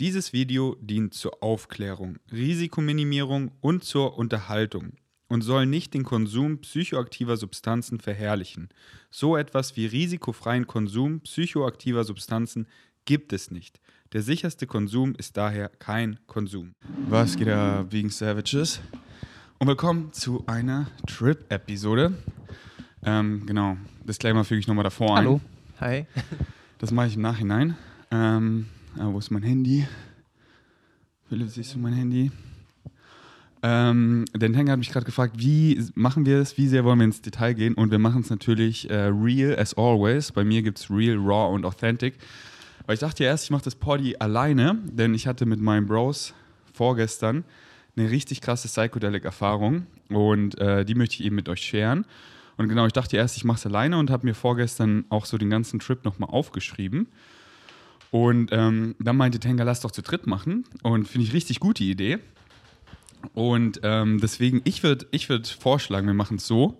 Dieses Video dient zur Aufklärung, Risikominimierung und zur Unterhaltung und soll nicht den Konsum psychoaktiver Substanzen verherrlichen. So etwas wie risikofreien Konsum psychoaktiver Substanzen gibt es nicht. Der sicherste Konsum ist daher kein Konsum. Was geht da wegen Savages? Und willkommen zu einer Trip-Episode. Ähm, genau, Disclaimer füge ich nochmal davor Hallo. ein. Hi. Das mache ich im Nachhinein. Ähm, ah, wo ist mein Handy? Philipp, siehst du mein Handy? Ähm, der Hänger hat mich gerade gefragt, wie machen wir es, wie sehr wollen wir ins Detail gehen? Und wir machen es natürlich äh, real as always. Bei mir gibt es real, raw und authentic. Weil ich dachte ja erst, ich mache das Poddy alleine, denn ich hatte mit meinen Bros vorgestern eine richtig krasse Psychedelic-Erfahrung und äh, die möchte ich eben mit euch sharen. Und genau, ich dachte erst, ich mache es alleine und habe mir vorgestern auch so den ganzen Trip nochmal aufgeschrieben. Und ähm, dann meinte Tenga, lass doch zu dritt machen. Und finde ich richtig gute Idee. Und ähm, deswegen, ich würde ich würd vorschlagen, wir machen es so.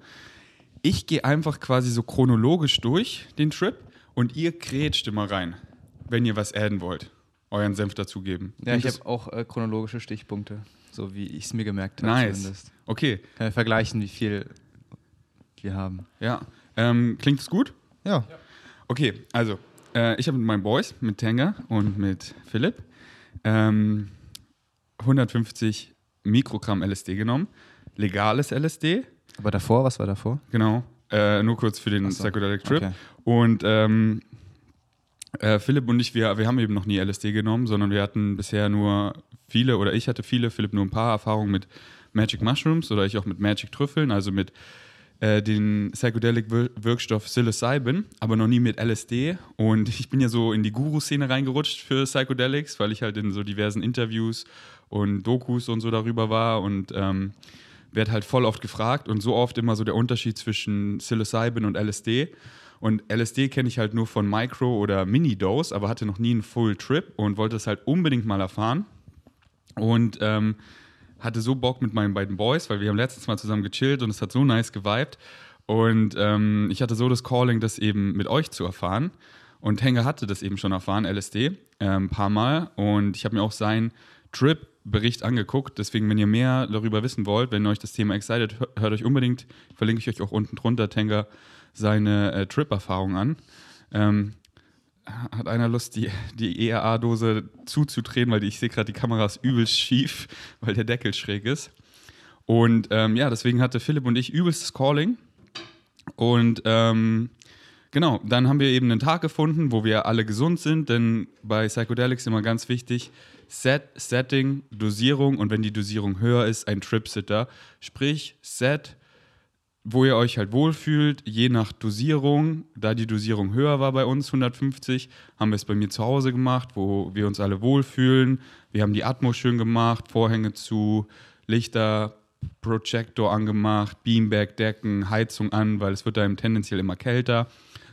Ich gehe einfach quasi so chronologisch durch den Trip und ihr grätscht immer rein, wenn ihr was adden wollt. Euren Senf dazugeben. Ja, Und ich habe auch äh, chronologische Stichpunkte, so wie ich es mir gemerkt habe. Nice. zumindest. Okay, Kann ich vergleichen, wie viel wir haben. ja. Ähm, klingt es gut? Ja. Okay, also, äh, ich habe mit meinen Boys, mit Tenga und mit Philipp, ähm, 150 Mikrogramm LSD genommen. Legales LSD, Aber davor, was war davor? genau. Äh, nur kurz für den so, Psychedelic Trip. okay. Und ähm, äh, Philipp und ich, wir, wir haben eben noch nie LSD genommen, sondern wir hatten bisher nur viele, oder ich hatte viele, Philipp nur ein paar Erfahrungen mit Magic Mushrooms oder ich auch mit Magic Trüffeln, also mit äh, den Psychedelic Wir- Wirkstoff Psilocybin, aber noch nie mit LSD. Und ich bin ja so in die Guru-Szene reingerutscht für Psychedelics, weil ich halt in so diversen Interviews und Dokus und so darüber war und ähm, werde halt voll oft gefragt und so oft immer so der Unterschied zwischen Psilocybin und LSD. Und LSD kenne ich halt nur von Micro- oder Mini-Dose, aber hatte noch nie einen Full-Trip und wollte es halt unbedingt mal erfahren. Und ähm, hatte so Bock mit meinen beiden Boys, weil wir haben letztens mal zusammen gechillt und es hat so nice geweibt. Und ähm, ich hatte so das Calling, das eben mit euch zu erfahren. Und Henger hatte das eben schon erfahren, LSD, äh, ein paar Mal. Und ich habe mir auch seinen Trip-Bericht angeguckt. Deswegen, wenn ihr mehr darüber wissen wollt, wenn euch das Thema excited, hör- hört euch unbedingt, verlinke ich euch auch unten drunter, Tenga, seine äh, Trip-Erfahrung an. Ähm, hat einer Lust, die, die ERA-Dose zuzudrehen, weil die, ich sehe gerade, die Kamera ist übelst schief, weil der Deckel schräg ist. Und ähm, ja, deswegen hatte Philipp und ich übelstes Calling. Und ähm, genau, dann haben wir eben einen Tag gefunden, wo wir alle gesund sind, denn bei Psychedelics immer ganz wichtig, Set, Setting, Dosierung und wenn die Dosierung höher ist, ein Trip-Sitter. Sprich, Set, wo ihr euch halt wohlfühlt, je nach Dosierung. Da die Dosierung höher war bei uns, 150, haben wir es bei mir zu Hause gemacht, wo wir uns alle wohlfühlen. Wir haben die Atmo schön gemacht, Vorhänge zu, Lichter, Projector angemacht, Beanbag-Decken, Heizung an, weil es wird da tendenziell immer kälter.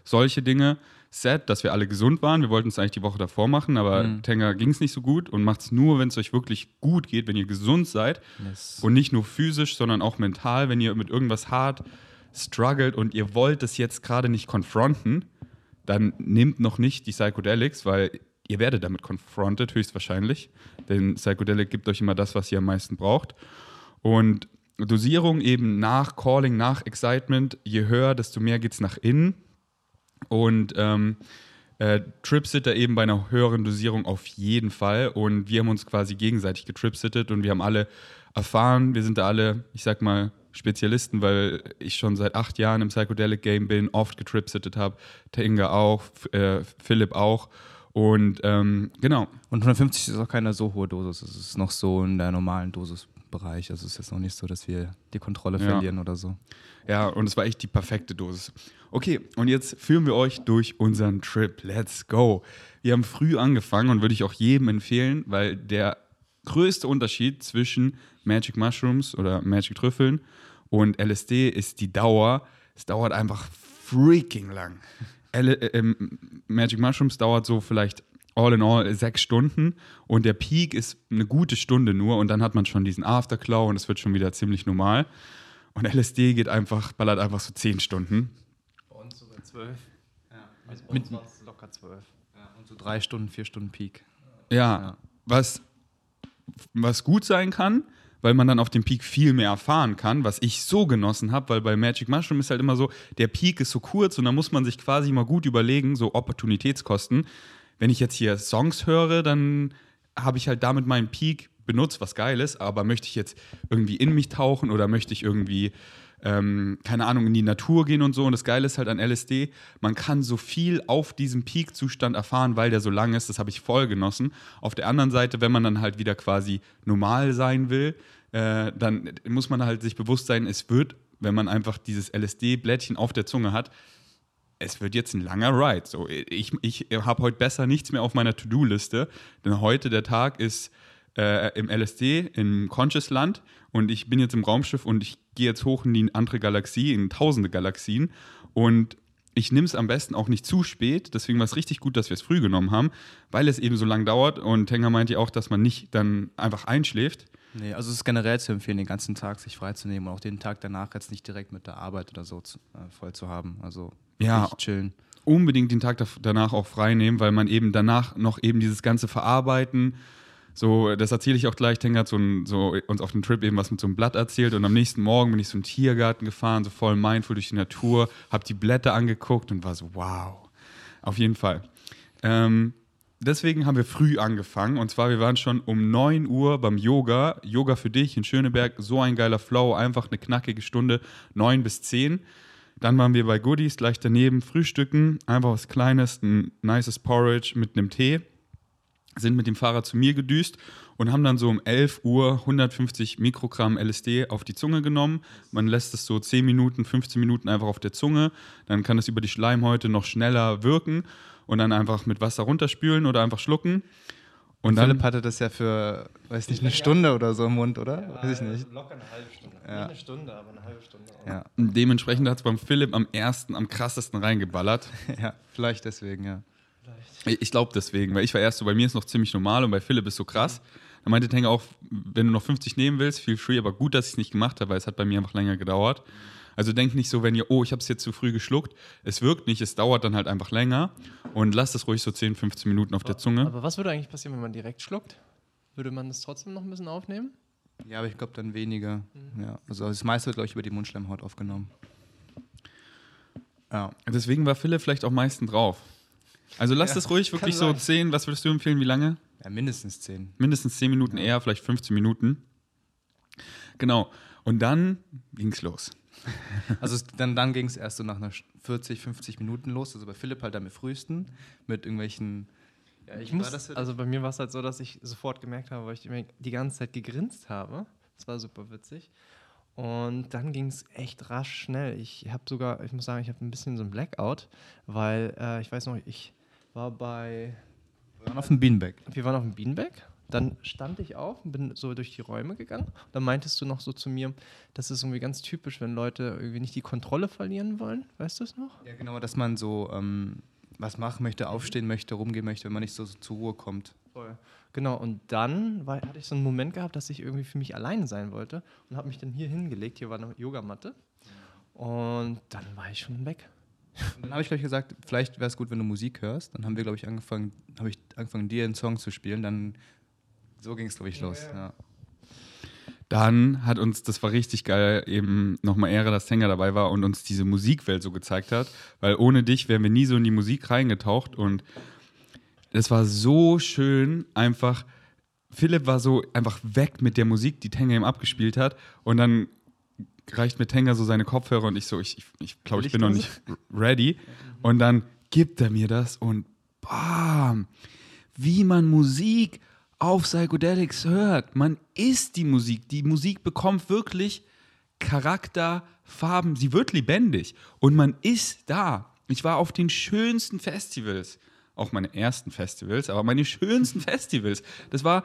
Solche Dinge. Set, dass wir alle gesund waren. Wir wollten es eigentlich die Woche davor machen, aber Mhm. Tenga ging es nicht so gut und macht es nur, wenn es euch wirklich gut geht, wenn ihr gesund seid. Yes. Und nicht nur physisch, sondern auch mental, wenn ihr mit irgendwas hart struggelt und ihr wollt es jetzt gerade nicht konfronten, dann nehmt noch nicht die Psychedelics, weil ihr werdet damit confronted, höchstwahrscheinlich. Denn Psychedelic gibt euch immer das, was ihr am meisten braucht. Und Dosierung eben nach Calling, nach Excitement, je höher, desto mehr geht es nach innen. Und ähm, äh, Tripsitter eben bei einer höheren Dosierung auf jeden Fall. Und wir haben uns quasi gegenseitig getripsittet und wir haben alle erfahren, wir sind da alle, ich sag mal, Spezialisten, weil ich schon seit acht Jahren im Psychedelic Game bin, oft getripsittet habe. Tenga auch, äh, Philipp auch. Und ähm, genau, Und 150 ist auch keine so hohe Dosis. Es ist noch so in der normalen Dosisbereich. Also es ist jetzt noch nicht so, dass wir die Kontrolle Ja. verlieren oder so. Ja, und es war echt die perfekte Dosis. Okay, und jetzt führen wir euch durch unseren Trip. Let's go. Wir haben früh angefangen und würde ich auch jedem empfehlen, weil der größte Unterschied zwischen Magic Mushrooms oder Magic Trüffeln und LSD ist die Dauer. Es dauert einfach freaking lang. L äh, ähm, Magic Mushrooms dauert so vielleicht all in all sechs Stunden und der Peak ist eine gute Stunde nur und dann hat man schon diesen Afterclaw und es wird schon wieder ziemlich normal. Und LSD geht einfach, ballert einfach so zehn Stunden. Zwölf. Ja, mit, mit locker zwölf. Ja, und so drei Stunden, vier Stunden Peak. Ja, Ja. was, was gut sein kann, weil man dann auf dem Peak viel mehr erfahren kann, was ich so genossen habe, weil bei Magic Mushroom ist halt immer so, der Peak ist so kurz und da muss man sich quasi mal gut überlegen, so Opportunitätskosten. Wenn ich jetzt hier Songs höre, dann habe ich halt damit meinen Peak benutzt, was geil ist, aber möchte ich jetzt irgendwie in mich tauchen oder möchte ich irgendwie ähm, keine Ahnung, in die Natur gehen und so. Und das Geile ist halt an LSD, man kann so viel auf diesem Peak-Zustand erfahren, weil der so lang ist. Das habe ich voll genossen. Auf der anderen Seite, wenn man dann halt wieder quasi normal sein will, äh, dann muss man halt sich bewusst sein, es wird, wenn man einfach dieses LSD-Blättchen auf der Zunge hat, es wird jetzt ein langer Ride. So, ich ich habe heute besser nichts mehr auf meiner To-Do-Liste, denn heute der Tag ist äh, im LSD, im Conscious Land und ich bin jetzt im Raumschiff und ich gehe jetzt hoch in die andere Galaxie, in tausende Galaxien und ich nehme es am besten auch nicht zu spät, deswegen war es richtig gut, dass wir es früh genommen haben, weil es eben so lang dauert und Tenger meinte auch, dass man nicht dann einfach einschläft. Nee, also es ist generell zu empfehlen, den ganzen Tag sich freizunehmen und auch den Tag danach jetzt nicht direkt mit der Arbeit oder so zu, äh, voll zu haben. Also ja, chillen. Unbedingt den Tag danach auch frei nehmen, weil man eben danach noch eben dieses ganze Verarbeiten, so, das erzähle ich auch gleich. Tenga hat so, ein, so uns auf dem Trip eben was mit so einem Blatt erzählt und am nächsten Morgen bin ich so einen Tiergarten gefahren, so voll mindful durch die Natur, habe die Blätter angeguckt und war so, wow. Auf jeden Fall. Ähm, deswegen haben wir früh angefangen und zwar, wir waren schon um 9 Uhr beim Yoga. Yoga für dich in Schöneberg, so ein geiler Flow, einfach eine knackige Stunde, 9 bis 10. Dann waren wir bei Goodies gleich daneben, frühstücken, einfach was Kleines, ein nices Porridge mit einem Tee sind mit dem Fahrrad zu mir gedüst und haben dann so um 11 Uhr 150 Mikrogramm LSD auf die Zunge genommen. Man lässt es so 10 Minuten, 15 Minuten einfach auf der Zunge. Dann kann es über die Schleimhäute noch schneller wirken und dann einfach mit Wasser runterspülen oder einfach schlucken. Und dann, Philipp hatte das ja für, weiß nicht, eine Stunde oder so im Mund, oder? Ja, weiß ich nicht. Locker eine halbe Stunde. Ja. Nicht eine Stunde, aber eine halbe Stunde. Ja. Dementsprechend hat es beim Philipp am ersten, am krassesten reingeballert. ja, vielleicht deswegen, ja. Ich glaube deswegen, weil ich war erst so, bei mir ist noch ziemlich normal und bei Philipp ist so krass. Da meinte Tenga auch, wenn du noch 50 nehmen willst, feel free, aber gut, dass ich es nicht gemacht habe, weil es hat bei mir einfach länger gedauert. Also denk nicht so, wenn ihr, oh, ich habe es jetzt zu früh geschluckt. Es wirkt nicht, es dauert dann halt einfach länger. Und lasst es ruhig so 10, 15 Minuten auf der Zunge. Aber was würde eigentlich passieren, wenn man direkt schluckt? Würde man das trotzdem noch ein bisschen aufnehmen? Ja, aber ich glaube dann weniger. Mhm. Ja, also das meiste wird, glaube ich, über die Mundschleimhaut aufgenommen. Ja. Deswegen war Philipp vielleicht auch meistens drauf. Also lass ja, das ruhig wirklich so 10, was würdest du empfehlen, wie lange? Ja, mindestens 10. Mindestens 10 Minuten ja. eher, vielleicht 15 Minuten. Genau. Und dann ging es los. Also dann, dann ging es erst so nach einer 40, 50 Minuten los. Also bei Philipp halt am frühesten mit irgendwelchen. Ja, ich muss, also bei mir war es halt so, dass ich sofort gemerkt habe, weil ich die ganze Zeit gegrinst habe. Das war super witzig. Und dann ging es echt rasch schnell. Ich habe sogar, ich muss sagen, ich habe ein bisschen so ein Blackout, weil äh, ich weiß noch, ich war bei. Wir waren auf dem Beanbag. Wir waren auf dem Beanbag. Dann stand ich auf und bin so durch die Räume gegangen. Dann meintest du noch so zu mir, das ist irgendwie ganz typisch, wenn Leute irgendwie nicht die Kontrolle verlieren wollen. Weißt du es noch? Ja, genau, dass man so ähm, was machen möchte, aufstehen möchte, rumgehen möchte, wenn man nicht so, so zur Ruhe kommt. Voll. Genau, und dann war, hatte ich so einen Moment gehabt, dass ich irgendwie für mich alleine sein wollte und habe mich dann hier hingelegt. Hier war eine Yogamatte. Und dann war ich schon weg. Und dann habe ich gleich gesagt, vielleicht wäre es gut, wenn du Musik hörst. Dann haben wir, glaube ich, angefangen, habe ich angefangen, dir einen Song zu spielen. Dann so ging es, glaube ich, los. Ja, ja. Dann hat uns, das war richtig geil, eben nochmal Ehre, dass Sänger dabei war und uns diese Musikwelt so gezeigt hat. Weil ohne dich wären wir nie so in die Musik reingetaucht. Und es war so schön, einfach. Philipp war so einfach weg mit der Musik, die Tenga ihm abgespielt hat. Und dann reicht mir Tenga so seine Kopfhörer und ich so, ich, ich, ich glaube, ich bin noch nicht ready. Und dann gibt er mir das und bam, wie man Musik auf Psychedelics hört. Man ist die Musik. Die Musik bekommt wirklich Charakter, Farben. Sie wird lebendig und man ist da. Ich war auf den schönsten Festivals auch meine ersten Festivals, aber meine schönsten Festivals. Das war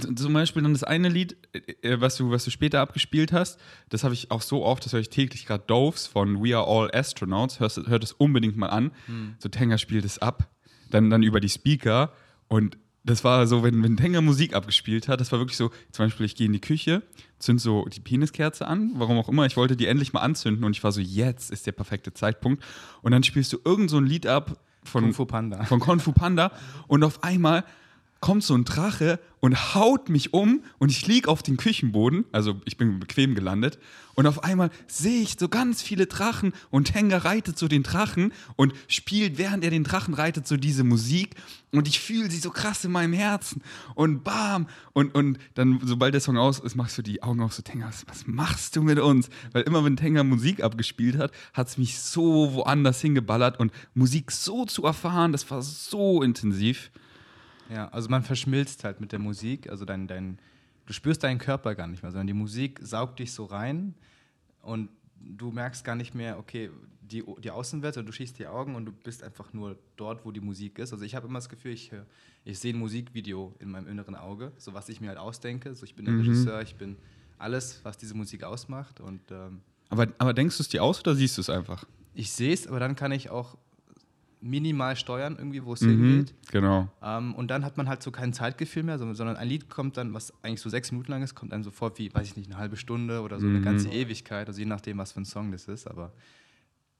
zum Beispiel dann das eine Lied, äh, was du, was du später abgespielt hast, das habe ich auch so oft, das höre ich täglich gerade Doves von We Are All Astronauts, hörst, hört es unbedingt mal an. Hm. So Tenga spielt es ab, dann, dann über die Speaker und das war so, wenn, wenn Tenga Musik abgespielt hat, das war wirklich so, zum Beispiel, ich gehe in die Küche, zünd so die Peniskerze an, warum auch immer, ich wollte die endlich mal anzünden und ich war so, jetzt ist der perfekte Zeitpunkt. Und dann spielst du irgend so ein Lied ab, von Kung Fu Panda. Von Kung Fu Panda. Und auf einmal kommt so ein Drache und haut mich um und ich lieg auf den Küchenboden, also ich bin bequem gelandet und auf einmal sehe ich so ganz viele Drachen und Tenga reitet so den Drachen und spielt, während er den Drachen reitet, so diese Musik und ich fühle sie so krass in meinem Herzen und bam und, und dann, sobald der Song aus ist, machst du die Augen auf so, Tenga, was, was machst du mit uns? Weil immer, wenn Tenga Musik abgespielt hat, hat es mich so woanders hingeballert und Musik so zu erfahren, das war so intensiv. Ja, also man verschmilzt halt mit der Musik, also dein, dein, du spürst deinen Körper gar nicht mehr, sondern die Musik saugt dich so rein und du merkst gar nicht mehr, okay, die, die Außenwelt, sondern du schießt die Augen und du bist einfach nur dort, wo die Musik ist. Also ich habe immer das Gefühl, ich, ich sehe ein Musikvideo in meinem inneren Auge, so was ich mir halt ausdenke. So ich bin der mhm. Regisseur, ich bin alles, was diese Musik ausmacht. Und, ähm, aber, aber denkst du es dir aus oder siehst du es einfach? Ich sehe es, aber dann kann ich auch minimal steuern, irgendwie, wo es mhm, hingeht. Genau. Ähm, und dann hat man halt so kein Zeitgefühl mehr, sondern ein Lied kommt dann, was eigentlich so sechs Minuten lang ist, kommt dann sofort wie, weiß ich nicht, eine halbe Stunde oder so mhm. eine ganze Ewigkeit, also je nachdem, was für ein Song das ist, aber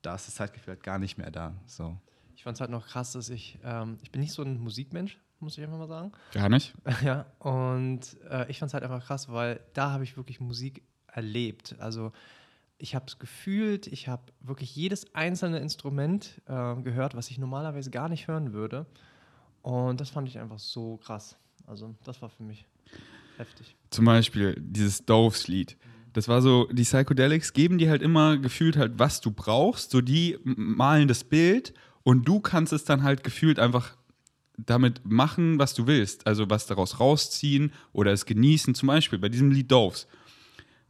da ist das Zeitgefühl halt gar nicht mehr da. So. Ich fand es halt noch krass, dass ich, ähm, ich bin nicht so ein Musikmensch, muss ich einfach mal sagen. Gar nicht? Ja, und äh, ich fand es halt einfach krass, weil da habe ich wirklich Musik erlebt. Also ich habe es gefühlt, ich habe wirklich jedes einzelne Instrument äh, gehört, was ich normalerweise gar nicht hören würde. Und das fand ich einfach so krass. Also das war für mich heftig. Zum Beispiel dieses Doves-Lied. Das war so, die Psychedelics geben dir halt immer gefühlt halt, was du brauchst. So die malen das Bild und du kannst es dann halt gefühlt einfach damit machen, was du willst. Also was daraus rausziehen oder es genießen. Zum Beispiel bei diesem Lied Doves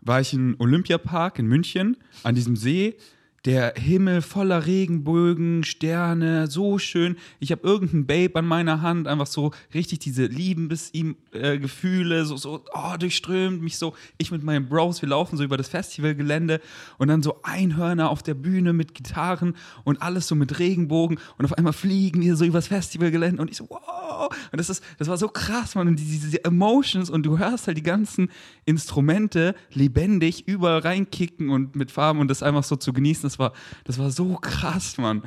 war ich im Olympiapark in München an diesem See der Himmel voller Regenbögen, Sterne, so schön. Ich habe irgendein Babe an meiner Hand, einfach so richtig diese Liebesgefühle, äh, so, so oh, durchströmt mich so. Ich mit meinen Bros, wir laufen so über das Festivalgelände und dann so Einhörner auf der Bühne mit Gitarren und alles so mit Regenbogen und auf einmal fliegen wir so übers Festivalgelände und ich so, wow. Und das, ist, das war so krass, man. Und diese, diese Emotions und du hörst halt die ganzen Instrumente lebendig überall reinkicken und mit Farben und das einfach so zu genießen das war, das war so krass, Mann.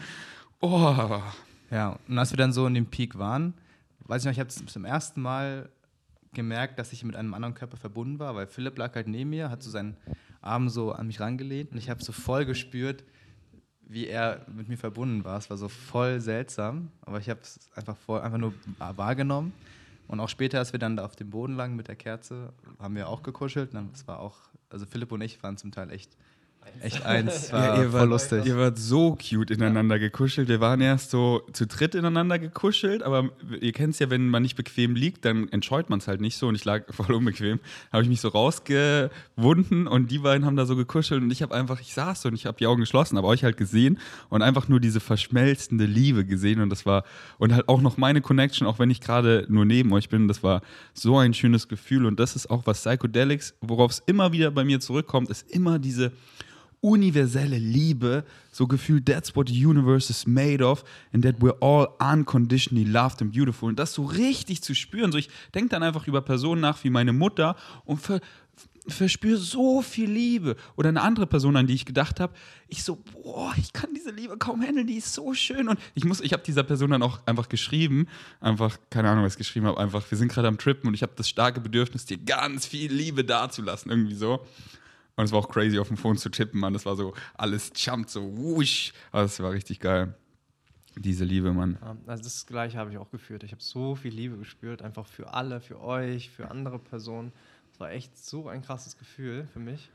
Oh. Ja, und als wir dann so in dem Peak waren, weiß ich noch, ich habe zum ersten Mal gemerkt, dass ich mit einem anderen Körper verbunden war, weil Philipp lag halt neben mir, hat so seinen Arm so an mich rangelehnt und ich habe so voll gespürt, wie er mit mir verbunden war. Es war so voll seltsam, aber ich habe es einfach, einfach nur wahrgenommen. Und auch später, als wir dann da auf dem Boden lagen mit der Kerze, haben wir auch gekuschelt. Das war auch, also Philipp und ich waren zum Teil echt echt eins. War ja, ihr voll wart, lustig. Ihr wart so cute ineinander ja. gekuschelt. Wir waren erst so zu dritt ineinander gekuschelt, aber ihr kennt es ja, wenn man nicht bequem liegt, dann entscheut man es halt nicht so. Und ich lag voll unbequem. Habe ich mich so rausgewunden und die beiden haben da so gekuschelt und ich habe einfach, ich saß so und ich habe die Augen geschlossen, aber euch halt gesehen und einfach nur diese verschmelzende Liebe gesehen und das war und halt auch noch meine Connection, auch wenn ich gerade nur neben euch bin. Das war so ein schönes Gefühl und das ist auch was Psychedelics, worauf es immer wieder bei mir zurückkommt, ist immer diese universelle Liebe, so gefühlt, that's what the universe is made of and that we're all unconditionally loved and beautiful. Und das so richtig zu spüren, so ich denke dann einfach über Personen nach wie meine Mutter und ver, verspüre so viel Liebe. Oder eine andere Person, an die ich gedacht habe, ich so, boah, ich kann diese Liebe kaum handeln, die ist so schön. Und ich muss, ich habe dieser Person dann auch einfach geschrieben, einfach, keine Ahnung, was ich geschrieben habe, einfach, wir sind gerade am Trippen und ich habe das starke Bedürfnis, dir ganz viel Liebe dazulassen, irgendwie so. Und es war auch crazy, auf dem Phone zu tippen, man. Das war so, alles jumpt so, wusch. Also das war richtig geil. Diese Liebe, Mann. also das Gleiche habe ich auch geführt. Ich habe so viel Liebe gespürt, einfach für alle, für euch, für andere Personen. Es war echt so ein krasses Gefühl für mich.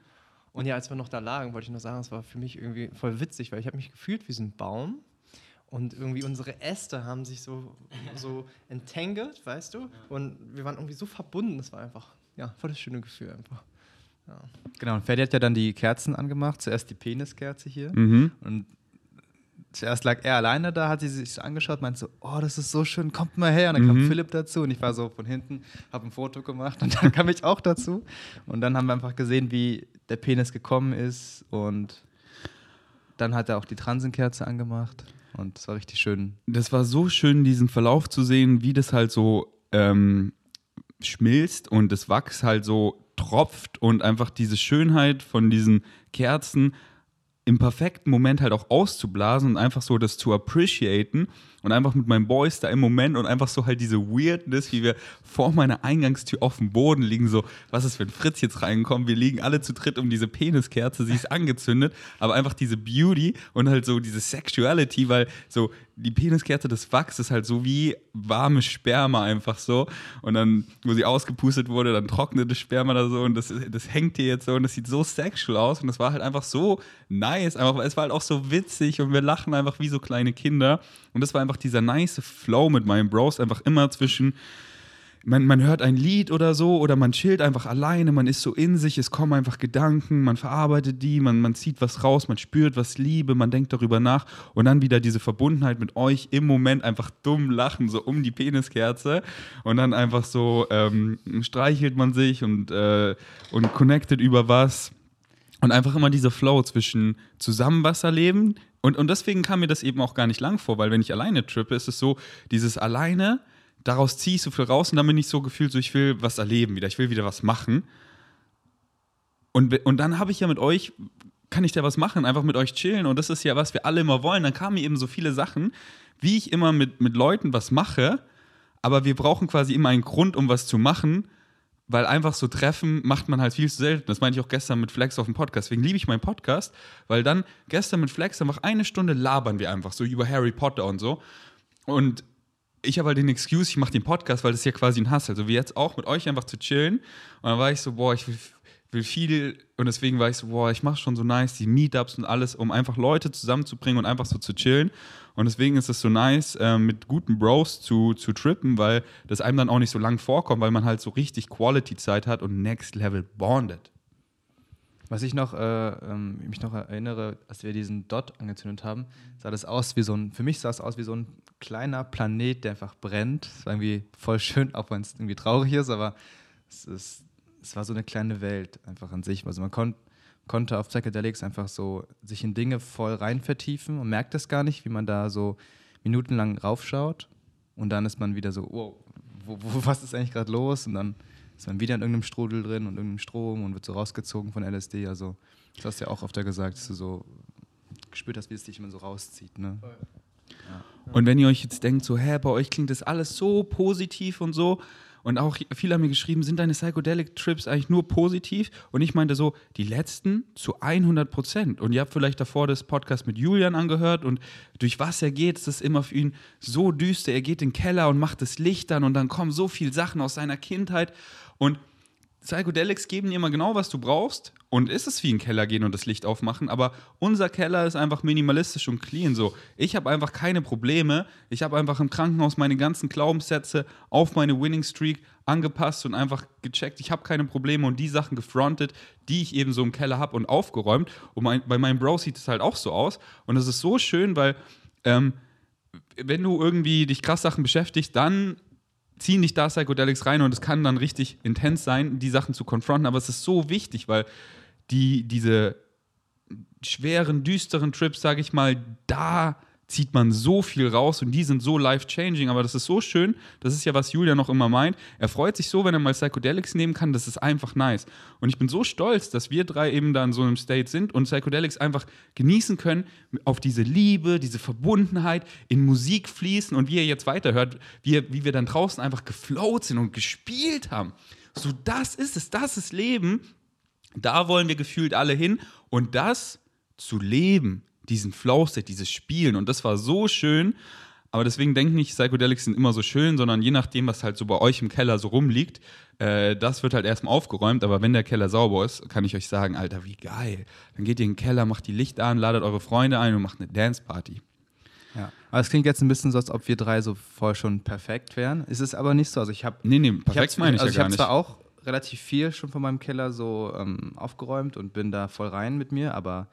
Und ja, als wir noch da lagen, wollte ich nur sagen, es war für mich irgendwie voll witzig, weil ich habe mich gefühlt wie so ein Baum. Und irgendwie unsere Äste haben sich so, so entangled, weißt du? Und wir waren irgendwie so verbunden. Das war einfach, ja, voll das schöne Gefühl einfach. Ja. Genau, und Ferdi hat ja dann die Kerzen angemacht. Zuerst die Peniskerze hier. Mhm. Und zuerst lag er alleine da, hat sie sich angeschaut, meinte so, oh, das ist so schön, kommt mal her. Und dann mhm. kam Philipp dazu und ich war so von hinten, habe ein Foto gemacht und dann kam ich auch dazu. Und dann haben wir einfach gesehen, wie der Penis gekommen ist und dann hat er auch die Transenkerze angemacht und das war richtig schön. Das war so schön, diesen Verlauf zu sehen, wie das halt so ähm, schmilzt und das Wachs halt so tropft und einfach diese Schönheit von diesen Kerzen im perfekten Moment halt auch auszublasen und einfach so das zu appreciaten und einfach mit meinen Boys da im Moment und einfach so halt diese Weirdness, wie wir vor meiner Eingangstür auf dem Boden liegen, so, was ist, wenn Fritz jetzt reinkommt? Wir liegen alle zu dritt um diese Peniskerze, sie ist angezündet, aber einfach diese Beauty und halt so diese Sexuality, weil so die Peniskerze des Wachs ist halt so wie warme Sperma einfach so. Und dann, wo sie ausgepustet wurde, dann trocknet das Sperma da so und das, das hängt hier jetzt so und das sieht so sexual aus und das war halt einfach so nice. Einfach, es war halt auch so witzig und wir lachen einfach wie so kleine Kinder. Und das war einfach dieser nice Flow mit meinen Bros, einfach immer zwischen man, man hört ein Lied oder so oder man chillt einfach alleine, man ist so in sich, es kommen einfach Gedanken, man verarbeitet die, man, man zieht was raus, man spürt was Liebe, man denkt darüber nach und dann wieder diese Verbundenheit mit euch im Moment einfach dumm lachen, so um die Peniskerze und dann einfach so ähm, streichelt man sich und, äh, und connectet über was und einfach immer dieser Flow zwischen zusammen was erleben und, und deswegen kam mir das eben auch gar nicht lang vor, weil wenn ich alleine trippe, ist es so, dieses alleine daraus ziehe ich so viel raus und dann bin ich so gefühlt, so ich will was erleben wieder, ich will wieder was machen. Und, und dann habe ich ja mit euch, kann ich da was machen, einfach mit euch chillen und das ist ja, was wir alle immer wollen. Dann kamen mir eben so viele Sachen, wie ich immer mit, mit Leuten was mache, aber wir brauchen quasi immer einen Grund, um was zu machen, weil einfach so Treffen macht man halt viel zu selten. Das meinte ich auch gestern mit Flex auf dem Podcast. Deswegen liebe ich meinen Podcast, weil dann gestern mit Flex einfach eine Stunde labern wir einfach so über Harry Potter und so. Und ich habe halt den Excuse, ich mache den Podcast, weil das ist ja quasi ein Hass. Also wie jetzt auch mit euch einfach zu chillen. Und dann war ich so, boah, ich will, will viel und deswegen war ich so, boah, ich mache schon so nice, die Meetups und alles, um einfach Leute zusammenzubringen und einfach so zu chillen. Und deswegen ist es so nice, äh, mit guten Bros zu, zu trippen, weil das einem dann auch nicht so lang vorkommt, weil man halt so richtig Quality-Zeit hat und Next Level bonded. Was ich noch, äh, ähm, mich noch erinnere, als wir diesen Dot angezündet haben, sah das aus wie so ein, für mich sah es aus wie so ein kleiner Planet, der einfach brennt. Es war irgendwie voll schön, auch wenn es irgendwie traurig ist, aber es, ist, es war so eine kleine Welt einfach an sich. Also man kon konnte auf Psychedelics einfach so sich in Dinge voll rein vertiefen und merkt es gar nicht, wie man da so minutenlang raufschaut und dann ist man wieder so, wow, wo, wo, was ist eigentlich gerade los? Und dann ist man wieder in irgendeinem Strudel drin und irgendeinem Strom und wird so rausgezogen von LSD. Also, das hast du ja auch öfter gesagt, dass du so gespürt hast, wie es dich immer so rauszieht. Ne? Ja. Und wenn ihr euch jetzt denkt, so, hä, bei euch klingt das alles so positiv und so, und auch viele haben mir geschrieben, sind deine Psychedelic-Trips eigentlich nur positiv? Und ich meinte so, die letzten zu 100 Prozent. Und ihr habt vielleicht davor das Podcast mit Julian angehört und durch was er geht, ist es immer für ihn so düster. Er geht in den Keller und macht das Licht an und dann kommen so viele Sachen aus seiner Kindheit. Und Psychedelics geben dir immer genau, was du brauchst. Und ist es wie ein Keller gehen und das Licht aufmachen, aber unser Keller ist einfach minimalistisch und clean. So, ich habe einfach keine Probleme. Ich habe einfach im Krankenhaus meine ganzen Glaubenssätze auf meine Winning Streak angepasst und einfach gecheckt. Ich habe keine Probleme und die Sachen gefrontet, die ich eben so im Keller habe und aufgeräumt. Und mein, bei meinem Bro sieht es halt auch so aus. Und es ist so schön, weil ähm, wenn du irgendwie dich krass Sachen beschäftigst, dann ziehen dich da Psychedelics rein und es kann dann richtig intens sein, die Sachen zu konfronten, aber es ist so wichtig, weil die, diese schweren, düsteren Trips, sage ich mal, da zieht man so viel raus und die sind so life-changing. Aber das ist so schön. Das ist ja, was Julia noch immer meint. Er freut sich so, wenn er mal Psychedelics nehmen kann. Das ist einfach nice. Und ich bin so stolz, dass wir drei eben da in so einem State sind und Psychedelics einfach genießen können, auf diese Liebe, diese Verbundenheit in Musik fließen und wie ihr jetzt weiterhört, wie, wie wir dann draußen einfach geflowt sind und gespielt haben. So, das ist es. Das ist Leben. Da wollen wir gefühlt alle hin. Und das zu leben, diesen Flow-State, dieses Spielen. Und das war so schön. Aber deswegen denke ich nicht, Psychedelics sind immer so schön, sondern je nachdem, was halt so bei euch im Keller so rumliegt, äh, das wird halt erstmal aufgeräumt. Aber wenn der Keller sauber ist, kann ich euch sagen, Alter, wie geil. Dann geht ihr in den Keller, macht die Lichter an, ladet eure Freunde ein und macht eine Dance-Party. Ja, aber es klingt jetzt ein bisschen so, als ob wir drei so voll schon perfekt wären. Ist es aber nicht so. Also ich habe nee, nee, perfekt meine ich also ja gar ich nicht. zwar auch relativ viel schon von meinem Keller so ähm, aufgeräumt und bin da voll rein mit mir, aber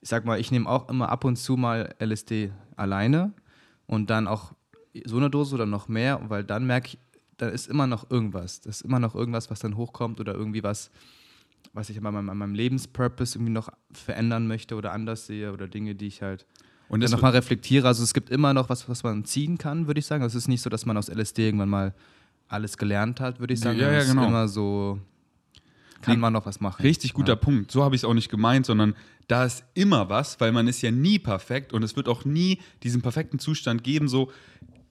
ich sag mal, ich nehme auch immer ab und zu mal LSD alleine und dann auch so eine Dose oder noch mehr, weil dann merke ich, da ist immer noch irgendwas. Das ist immer noch irgendwas, was dann hochkommt oder irgendwie was, was ich an meinem, an meinem Lebenspurpose irgendwie noch verändern möchte oder anders sehe oder Dinge, die ich halt und dann nochmal reflektiere. Also es gibt immer noch was, was man ziehen kann, würde ich sagen. Also es ist nicht so, dass man aus LSD irgendwann mal alles gelernt hat, würde ich sagen. Ja, ja, es genau. ist immer so kann man noch was machen. Richtig guter ja. Punkt. So habe ich es auch nicht gemeint, sondern da ist immer was, weil man ist ja nie perfekt und es wird auch nie diesen perfekten Zustand geben, so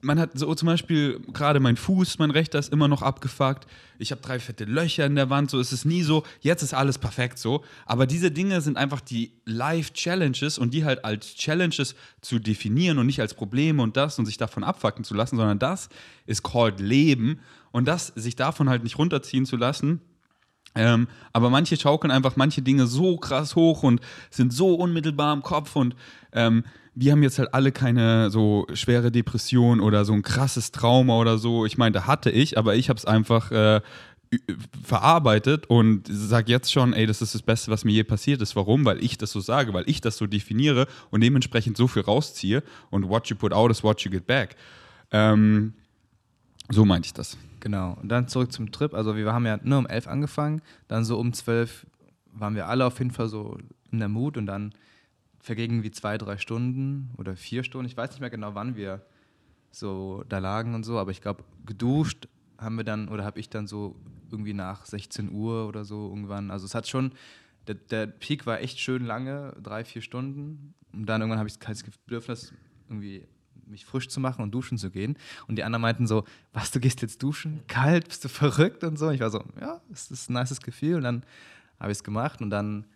man hat so zum Beispiel gerade mein Fuß, mein rechter ist immer noch abgefuckt. Ich habe drei fette Löcher in der Wand. So ist es nie so. Jetzt ist alles perfekt so. Aber diese Dinge sind einfach die Life-Challenges und die halt als Challenges zu definieren und nicht als Probleme und das und sich davon abfacken zu lassen, sondern das ist called Leben und das sich davon halt nicht runterziehen zu lassen. Ähm, aber manche schaukeln einfach manche Dinge so krass hoch und sind so unmittelbar im Kopf und ähm, wir haben jetzt halt alle keine so schwere Depression oder so ein krasses Trauma oder so. Ich meine, da hatte ich, aber ich habe es einfach äh, verarbeitet und sage jetzt schon, ey, das ist das Beste, was mir je passiert ist. Warum? Weil ich das so sage, weil ich das so definiere und dementsprechend so viel rausziehe und what you put out is what you get back. Ähm, so meinte ich das. Genau. Und dann zurück zum Trip. Also wir haben ja nur um elf angefangen, dann so um zwölf waren wir alle auf jeden Fall so in der Mut und dann vergingen wie zwei, drei Stunden oder vier Stunden. Ich weiß nicht mehr genau, wann wir so da lagen und so, aber ich glaube, geduscht haben wir dann oder habe ich dann so irgendwie nach 16 Uhr oder so irgendwann. Also es hat schon, der, der Peak war echt schön lange, drei, vier Stunden. Und dann irgendwann habe ich das Bedürfnis, irgendwie mich frisch zu machen und duschen zu gehen. Und die anderen meinten so, was, du gehst jetzt duschen? Kalt, bist du verrückt und so. Und ich war so, ja, das ist ein nices Gefühl. Und dann habe ich es gemacht und dann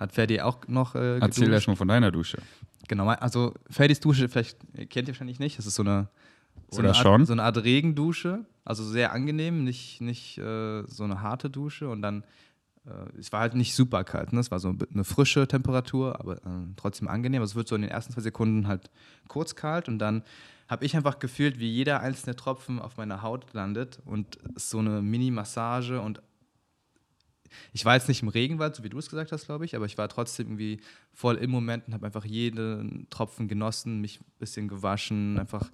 hat Ferdi auch noch. Äh, Erzähl erst mal von deiner Dusche. Genau, also Ferdis Dusche, vielleicht kennt ihr wahrscheinlich nicht. Das ist so eine, so eine, Art, schon? So eine Art Regendusche. Also sehr angenehm, nicht, nicht äh, so eine harte Dusche. Und dann, äh, es war halt nicht super kalt. Ne? Es war so eine frische Temperatur, aber äh, trotzdem angenehm. Also es wird so in den ersten zwei Sekunden halt kurz kalt und dann habe ich einfach gefühlt, wie jeder einzelne Tropfen auf meiner Haut landet und so eine Mini-Massage und ich war jetzt nicht im Regenwald, so wie du es gesagt hast, glaube ich, aber ich war trotzdem irgendwie voll im Moment und habe einfach jeden Tropfen genossen, mich ein bisschen gewaschen, einfach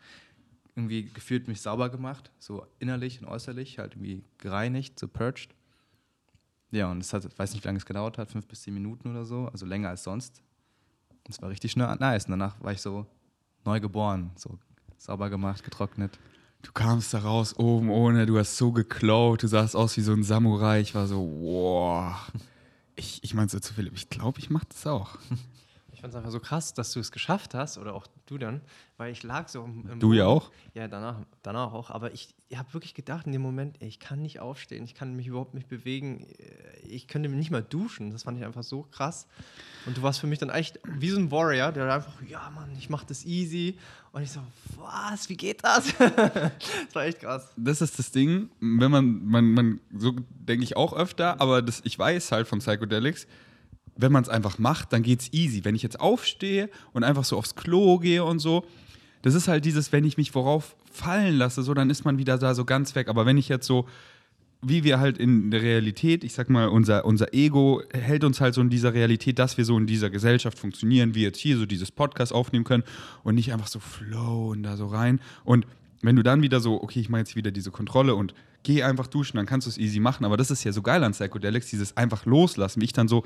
irgendwie gefühlt mich sauber gemacht, so innerlich und äußerlich, halt irgendwie gereinigt, so purged. Ja, und es hat, ich weiß nicht, wie lange es gedauert hat, fünf bis zehn Minuten oder so, also länger als sonst. Es war richtig nice. Und danach war ich so neu geboren, so sauber gemacht, getrocknet. Du kamst da raus oben ohne, du hast so geklaut, du sahst aus wie so ein Samurai. Ich war so, wow. Ich, ich meinte so zu Philipp, ich glaube, ich mache das auch. Ich fand es einfach so krass, dass du es geschafft hast, oder auch du dann, weil ich lag so im, im Du ja auch? Ja, danach, danach auch. Aber ich, ich habe wirklich gedacht in dem Moment, ey, ich kann nicht aufstehen, ich kann mich überhaupt nicht bewegen, ich könnte nicht mal duschen. Das fand ich einfach so krass. Und du warst für mich dann echt wie so ein Warrior, der einfach, ja Mann, ich mach das easy. Und ich so, was, wie geht das? das war echt krass. Das ist das Ding, wenn man, man, man so denke ich auch öfter, aber das, ich weiß halt von Psychedelics, wenn man es einfach macht, dann geht es easy. Wenn ich jetzt aufstehe und einfach so aufs Klo gehe und so, das ist halt dieses, wenn ich mich worauf fallen lasse, so, dann ist man wieder da so ganz weg. Aber wenn ich jetzt so, wie wir halt in der Realität, ich sag mal, unser, unser Ego hält uns halt so in dieser Realität, dass wir so in dieser Gesellschaft funktionieren, wie jetzt hier so dieses Podcast aufnehmen können und nicht einfach so flowen da so rein. Und wenn du dann wieder so, okay, ich mache jetzt wieder diese Kontrolle und geh einfach duschen, dann kannst du es easy machen. Aber das ist ja so geil an Psychedelics, dieses einfach loslassen, wie ich dann so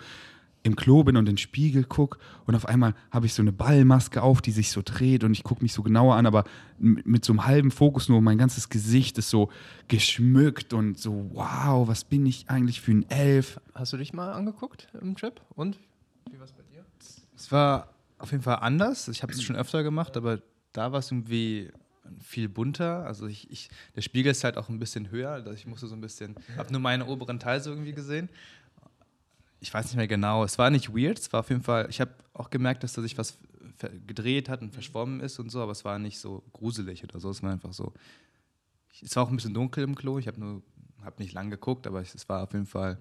im Klo bin und in den Spiegel gucke und auf einmal habe ich so eine Ballmaske auf, die sich so dreht und ich gucke mich so genauer an, aber mit so einem halben Fokus nur, mein ganzes Gesicht ist so geschmückt und so, wow, was bin ich eigentlich für ein Elf. Hast du dich mal angeguckt im Trip und wie war es bei dir? Es war auf jeden Fall anders. Ich habe es schon öfter gemacht, aber da war es irgendwie viel bunter. Also ich, ich, der Spiegel ist halt auch ein bisschen höher. Also ich musste so ein bisschen, habe nur meinen oberen Teil so irgendwie gesehen ich weiß nicht mehr genau, es war nicht weird, es war auf jeden Fall, ich habe auch gemerkt, dass da sich was gedreht hat und verschwommen ist und so, aber es war nicht so gruselig oder so, es war einfach so, es war auch ein bisschen dunkel im Klo, ich habe nur, habe nicht lang geguckt, aber es war auf jeden Fall,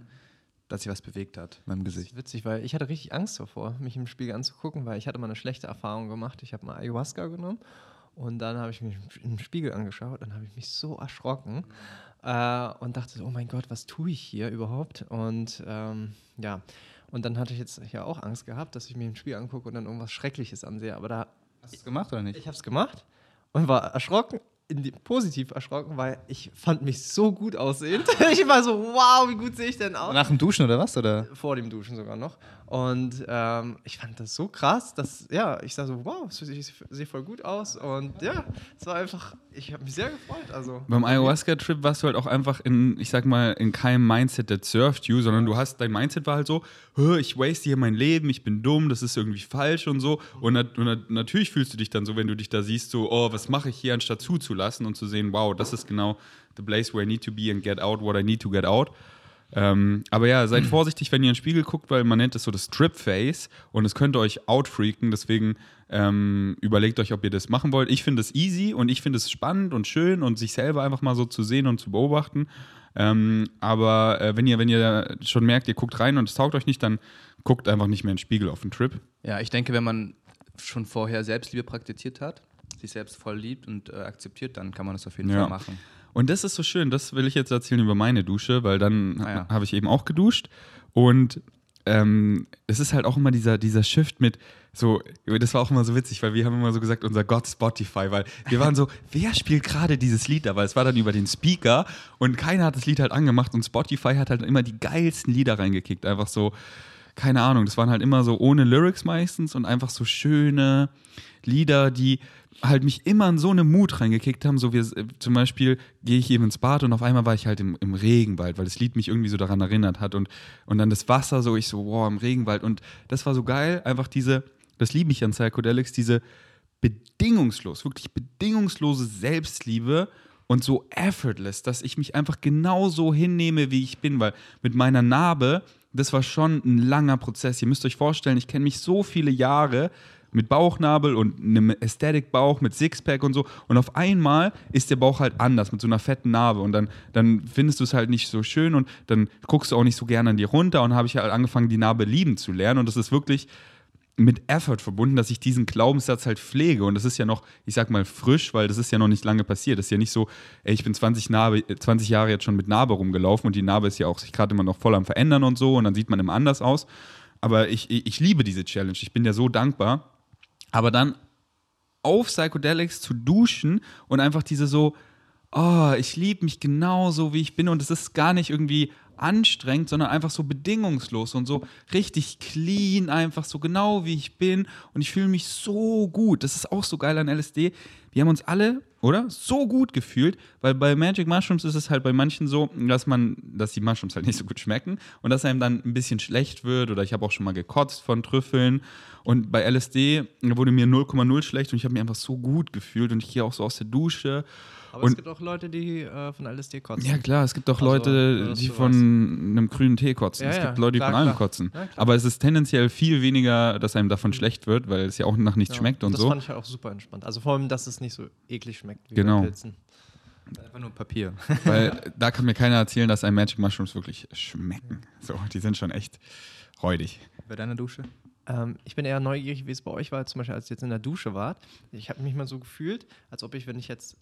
dass sich was bewegt hat in meinem Gesicht. Das ist witzig, weil ich hatte richtig Angst davor, mich im Spiegel anzugucken, weil ich hatte mal eine schlechte Erfahrung gemacht, ich habe mal Ayahuasca genommen und dann habe ich mich im Spiegel angeschaut, dann habe ich mich so erschrocken. Äh, und dachte, oh mein Gott, was tue ich hier überhaupt? Und ähm, ja, und dann hatte ich jetzt ja auch Angst gehabt, dass ich mir ein Spiel angucke und dann irgendwas Schreckliches ansehe. Aber da. Hast du es gemacht oder nicht? Ich habe es gemacht und war erschrocken die, positiv erschrocken, weil ich fand mich so gut aussehend. ich war so, wow, wie gut sehe ich denn aus? Nach dem Duschen oder was? Oder? Vor dem Duschen sogar noch. Und ähm, ich fand das so krass, dass, ja, ich sah so, wow, ich sehe voll gut aus. Und ja, es war einfach, ich habe mich sehr gefreut. Also, Beim Ayahuasca-Trip warst du halt auch einfach in, ich sag mal, in keinem Mindset, der surft you, sondern du hast, dein Mindset war halt so, ich waste hier mein Leben, ich bin dumm, das ist irgendwie falsch und so. Und, nat und natürlich fühlst du dich dann so, wenn du dich da siehst, so, oh, was mache ich hier, anstatt zuzulassen und zu sehen, wow, das ist genau the place where I need to be and get out what I need to get out. Ähm, aber ja, seid vorsichtig, wenn ihr in den Spiegel guckt, weil man nennt es so das Strip-Face und es könnte euch outfreaken. Deswegen ähm, überlegt euch, ob ihr das machen wollt. Ich finde es easy und ich finde es spannend und schön und sich selber einfach mal so zu sehen und zu beobachten. Ähm, aber äh, wenn ihr, wenn ihr schon merkt, ihr guckt rein und es taugt euch nicht, dann guckt einfach nicht mehr in den Spiegel auf den Trip. Ja, ich denke, wenn man schon vorher Selbstliebe praktiziert hat, sich selbst voll liebt und äh, akzeptiert, dann kann man das auf jeden ja. Fall machen. Und das ist so schön, das will ich jetzt erzählen über meine Dusche, weil dann ah, ja. habe ich eben auch geduscht. Und ähm, es ist halt auch immer dieser, dieser Shift mit so, das war auch immer so witzig, weil wir haben immer so gesagt, unser Gott Spotify, weil wir waren so, wer spielt gerade dieses Lied da? Weil es war dann über den Speaker und keiner hat das Lied halt angemacht und Spotify hat halt immer die geilsten Lieder reingekickt. Einfach so, keine Ahnung, das waren halt immer so ohne Lyrics meistens und einfach so schöne Lieder, die halt mich immer in so eine Mut reingekickt haben. So wie äh, zum Beispiel gehe ich eben ins Bad und auf einmal war ich halt im, im Regenwald, weil das Lied mich irgendwie so daran erinnert hat. Und, und dann das Wasser, so ich so, wow, im Regenwald. Und das war so geil, einfach diese, das liebe ich an Psychedelics, diese bedingungslos, wirklich bedingungslose Selbstliebe und so effortless, dass ich mich einfach genauso hinnehme, wie ich bin, weil mit meiner Narbe, das war schon ein langer Prozess. Ihr müsst euch vorstellen, ich kenne mich so viele Jahre mit Bauchnabel und einem Aesthetic-Bauch mit Sixpack und so. Und auf einmal ist der Bauch halt anders, mit so einer fetten Narbe. Und dann, dann findest du es halt nicht so schön und dann guckst du auch nicht so gerne an dir runter. Und habe ich halt angefangen, die Narbe lieben zu lernen. Und das ist wirklich mit Effort verbunden, dass ich diesen Glaubenssatz halt pflege. Und das ist ja noch, ich sag mal, frisch, weil das ist ja noch nicht lange passiert. Das ist ja nicht so, ey, ich bin 20, Narbe, 20 Jahre jetzt schon mit Narbe rumgelaufen und die Narbe ist ja auch sich gerade immer noch voll am Verändern und so und dann sieht man immer anders aus. Aber ich, ich, ich liebe diese Challenge. Ich bin ja so dankbar. Aber dann auf Psychedelics zu duschen und einfach diese so, oh, ich liebe mich genauso, wie ich bin und es ist gar nicht irgendwie anstrengend, sondern einfach so bedingungslos und so richtig clean, einfach so genau wie ich bin und ich fühle mich so gut. Das ist auch so geil an LSD. Wir haben uns alle, oder? So gut gefühlt, weil bei Magic Mushrooms ist es halt bei manchen so, dass man, dass die Mushrooms halt nicht so gut schmecken und dass einem dann ein bisschen schlecht wird oder ich habe auch schon mal gekotzt von Trüffeln und bei LSD wurde mir 0,0 schlecht und ich habe mich einfach so gut gefühlt und ich gehe auch so aus der Dusche aber und, es gibt auch Leute, die äh, von LSD kotzen. Ja, klar, es gibt auch also, Leute, die von einem grünen Tee kotzen. Ja, es gibt Leute, die klar, von allem klar. kotzen. Ja, Aber es ist tendenziell viel weniger, dass einem davon mhm. schlecht wird, weil es ja auch nach nichts schmeckt und das so. Das fand ich auch super entspannt. Also vor allem, dass es nicht so eklig schmeckt wie genau. bei Pilzen. Einfach nur Papier. Weil da kann mir keiner erzählen, dass ein Magic Mushrooms wirklich schmecken. So, die sind schon echt räudig. Bei deiner Dusche? Ähm, ich bin eher neugierig, wie es bei euch war, zum Beispiel als ihr jetzt in der Dusche wart. Ich habe mich mal so gefühlt, als ob ich, wenn ich jetzt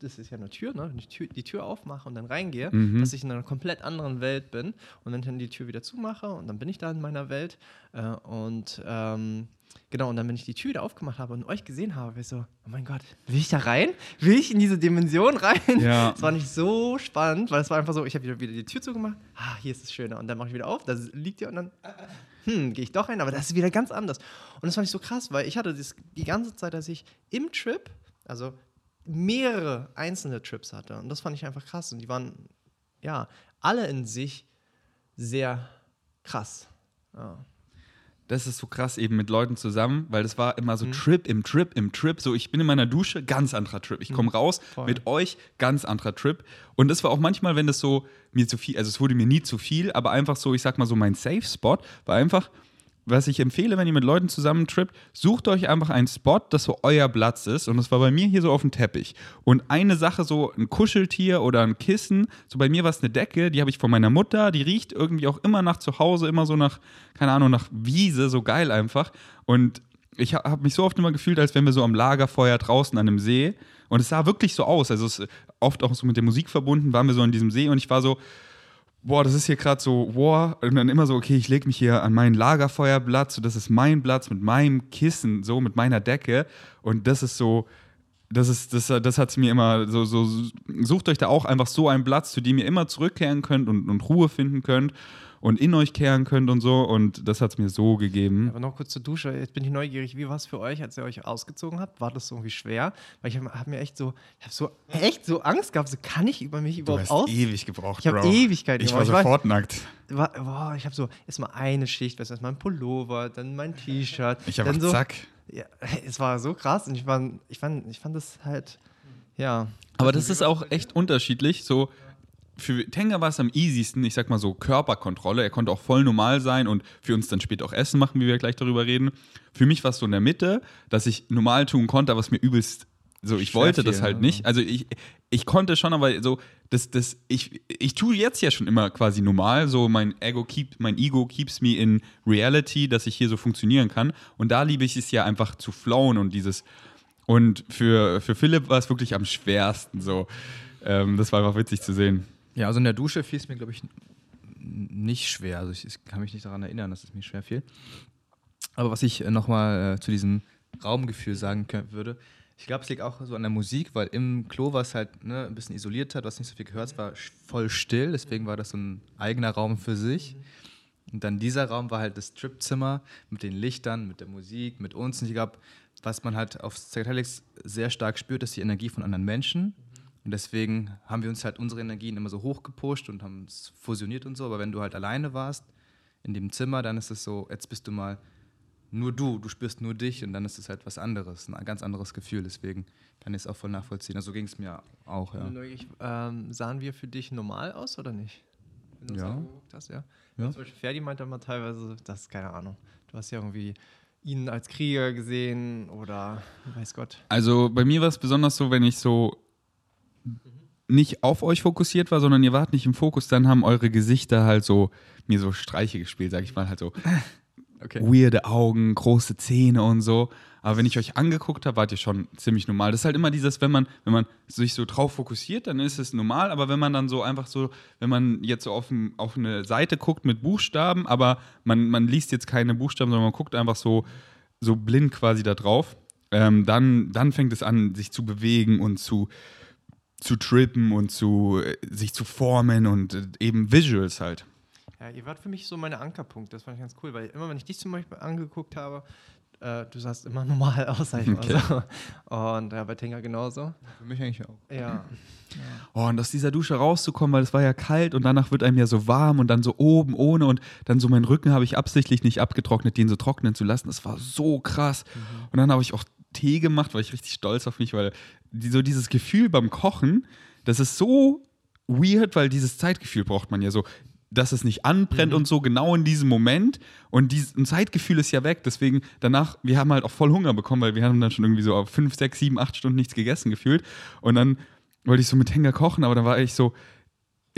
das ist ja eine Tür, ne? wenn ich die Tür aufmache und dann reingehe, mhm. dass ich in einer komplett anderen Welt bin und wenn ich dann die Tür wieder zumache und dann bin ich da in meiner Welt äh, und ähm, genau, und dann, wenn ich die Tür wieder aufgemacht habe und euch gesehen habe, war ich so, oh mein Gott, will ich da rein? Will ich in diese Dimension rein? Ja. Das war nicht so spannend, weil es war einfach so, ich habe wieder, wieder die Tür zugemacht, ah, hier ist es schöner und dann mache ich wieder auf, da liegt ihr und dann, hm, gehe ich doch rein, aber das ist wieder ganz anders. Und das fand ich so krass, weil ich hatte das die ganze Zeit, dass ich im Trip, also mehrere einzelne Trips hatte. Und das fand ich einfach krass. Und die waren, ja, alle in sich sehr krass. Ja. Das ist so krass eben mit Leuten zusammen, weil das war immer so mhm. Trip im Trip im Trip. So, ich bin in meiner Dusche, ganz anderer Trip. Ich komme mhm. raus Voll. mit euch, ganz anderer Trip. Und das war auch manchmal, wenn das so mir zu viel, also es wurde mir nie zu viel, aber einfach so, ich sag mal so, mein Safe Spot war einfach, was ich empfehle, wenn ihr mit Leuten zusammen trippt, sucht euch einfach einen Spot, das so euer Platz ist. Und das war bei mir hier so auf dem Teppich. Und eine Sache, so ein Kuscheltier oder ein Kissen, so bei mir war es eine Decke, die habe ich von meiner Mutter, die riecht irgendwie auch immer nach zu Hause, immer so nach, keine Ahnung, nach Wiese, so geil einfach. Und ich habe mich so oft immer gefühlt, als wenn wir so am Lagerfeuer draußen an einem See. Und es sah wirklich so aus. Also es oft auch so mit der Musik verbunden, waren wir so an diesem See und ich war so, boah, das ist hier gerade so, boah, und dann immer so, okay, ich lege mich hier an meinen Lagerfeuerplatz, so, das ist mein Platz mit meinem Kissen, so mit meiner Decke. Und das ist so das ist, das, das hat mir immer so, so, sucht euch da auch einfach so einen Platz, zu dem ihr immer zurückkehren könnt und, und Ruhe finden könnt und in euch kehren könnt und so. Und das hat es mir so gegeben. Aber noch kurz zur Dusche. Jetzt bin ich neugierig. Wie war es für euch, als ihr euch ausgezogen habt? War das so irgendwie schwer? Weil ich habe hab mir echt so, ich habe so echt so Angst gehabt. So kann ich über mich überhaupt du hast aus? ewig gebraucht. Ich habe Ewigkeit. Ich war sofort nackt. War, boah, ich habe so erstmal eine Schicht, weißt du, erstmal ein Pullover, dann mein T-Shirt. Ich habe so, zack. Ja, es war so krass und ich, war, ich, fand, ich fand das halt, ja. Aber das ist auch echt unterschiedlich. So, für Tenga war es am easiesten, ich sag mal so Körperkontrolle. Er konnte auch voll normal sein und für uns dann später auch Essen machen, wie wir gleich darüber reden. Für mich war es so in der Mitte, dass ich normal tun konnte, aber es mir übelst so, ich Schwer wollte viel, das halt ja. nicht. Also ich, ich konnte schon, aber so, das, das, ich, ich tue jetzt ja schon immer quasi normal. So, mein Ego keep, mein Ego keeps me in reality, dass ich hier so funktionieren kann. Und da liebe ich es ja einfach zu flowen und dieses. Und für, für Philipp war es wirklich am schwersten so. Ähm, das war einfach witzig zu sehen. Ja, also in der Dusche fiel es mir, glaube ich, nicht schwer. Also ich, ich, kann mich nicht daran erinnern, dass es mir schwer fiel. Aber was ich äh, nochmal äh, zu diesem Raumgefühl sagen würde, ich glaube, es liegt auch so an der Musik, weil im Klo war es halt ne, ein bisschen isoliert hat, was nicht so viel gehört, es war voll still, deswegen war das so ein eigener Raum für sich. Und dann dieser Raum war halt das Tripzimmer mit den Lichtern, mit der Musik, mit uns. Und ich glaube, was man halt auf Psychedelics sehr stark spürt, ist die Energie von anderen Menschen. Und deswegen haben wir uns halt unsere Energien immer so hochgepusht und haben es fusioniert und so. Aber wenn du halt alleine warst in dem Zimmer, dann ist es so, jetzt bist du mal nur du, du spürst nur dich und dann ist es halt was anderes, ein ganz anderes Gefühl. Deswegen kann ich es auch voll nachvollziehen. Also so ging es mir auch, ja. Ähm, sahen wir für dich normal aus oder nicht? Wenn du ja. hast, ja. ja. Zum Beispiel Ferdi meinte mal teilweise, das ist keine Ahnung. Du hast ja irgendwie ihn als Krieger gesehen oder weiß Gott. Also bei mir war es besonders so, wenn ich so nicht auf euch fokussiert war, sondern ihr wart nicht im Fokus, dann haben eure Gesichter halt so mir so Streiche gespielt, sag ich mal, halt so okay. weirde Augen, große Zähne und so. Aber wenn ich euch angeguckt habe, wart ihr schon ziemlich normal. Das ist halt immer dieses, wenn man, wenn man sich so drauf fokussiert, dann ist es normal. Aber wenn man dann so einfach so, wenn man jetzt so auf, ein, auf eine Seite guckt mit Buchstaben, aber man, man liest jetzt keine Buchstaben, sondern man guckt einfach so, so blind quasi da drauf, ähm, dann, dann fängt es an, sich zu bewegen und zu, zu trippen und zu äh, sich zu formen und äh, eben Visuals halt. Ja, ihr wart für mich so meine Ankerpunkte, das fand ich ganz cool, weil immer, wenn ich dich zum Beispiel angeguckt habe, äh, du sahst immer normal aus, sag ich okay. mal so. Und ja, bei Tenga genauso. Für mich eigentlich auch. Ja. ja. Oh, und aus dieser Dusche rauszukommen, weil es war ja kalt und danach wird einem ja so warm und dann so oben ohne und dann so meinen Rücken habe ich absichtlich nicht abgetrocknet, den so trocknen zu lassen. Das war so krass. Mhm. Und dann habe ich auch Tee gemacht, war ich richtig stolz auf mich, weil die, so dieses Gefühl beim Kochen, das ist so weird, weil dieses Zeitgefühl braucht man ja so dass es nicht anbrennt mhm. und so, genau in diesem Moment. Und dies, ein Zeitgefühl ist ja weg. Deswegen danach, wir haben halt auch voll Hunger bekommen, weil wir haben dann schon irgendwie so auf fünf, sechs, sieben, acht Stunden nichts gegessen gefühlt. Und dann wollte ich so mit Hänger kochen, aber dann war ich so,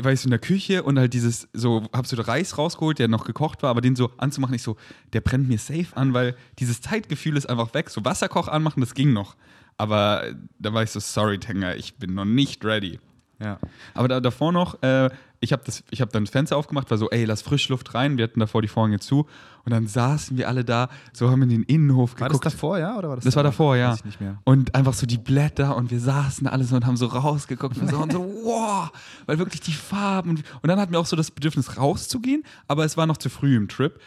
war ich so in der Küche und halt dieses, so, hab so Reis rausgeholt, der noch gekocht war, aber den so anzumachen, ich so, der brennt mir safe an, weil dieses Zeitgefühl ist einfach weg. So Wasserkoch anmachen, das ging noch. Aber da war ich so, sorry, Tenger, ich bin noch nicht ready. Ja. Aber da, davor noch, äh, ich habe hab dann das Fenster aufgemacht, war so, ey, lass Frischluft rein. Wir hatten davor die Vorhänge zu. Und dann saßen wir alle da, so haben in den Innenhof geguckt. War das davor, ja? Oder war das das war davor, ja. Und einfach so die Blätter und wir saßen alle so und haben so rausgeguckt und so, und so wow, weil wirklich die Farben. Und, und dann hatten wir auch so das Bedürfnis rauszugehen, aber es war noch zu früh im Trip.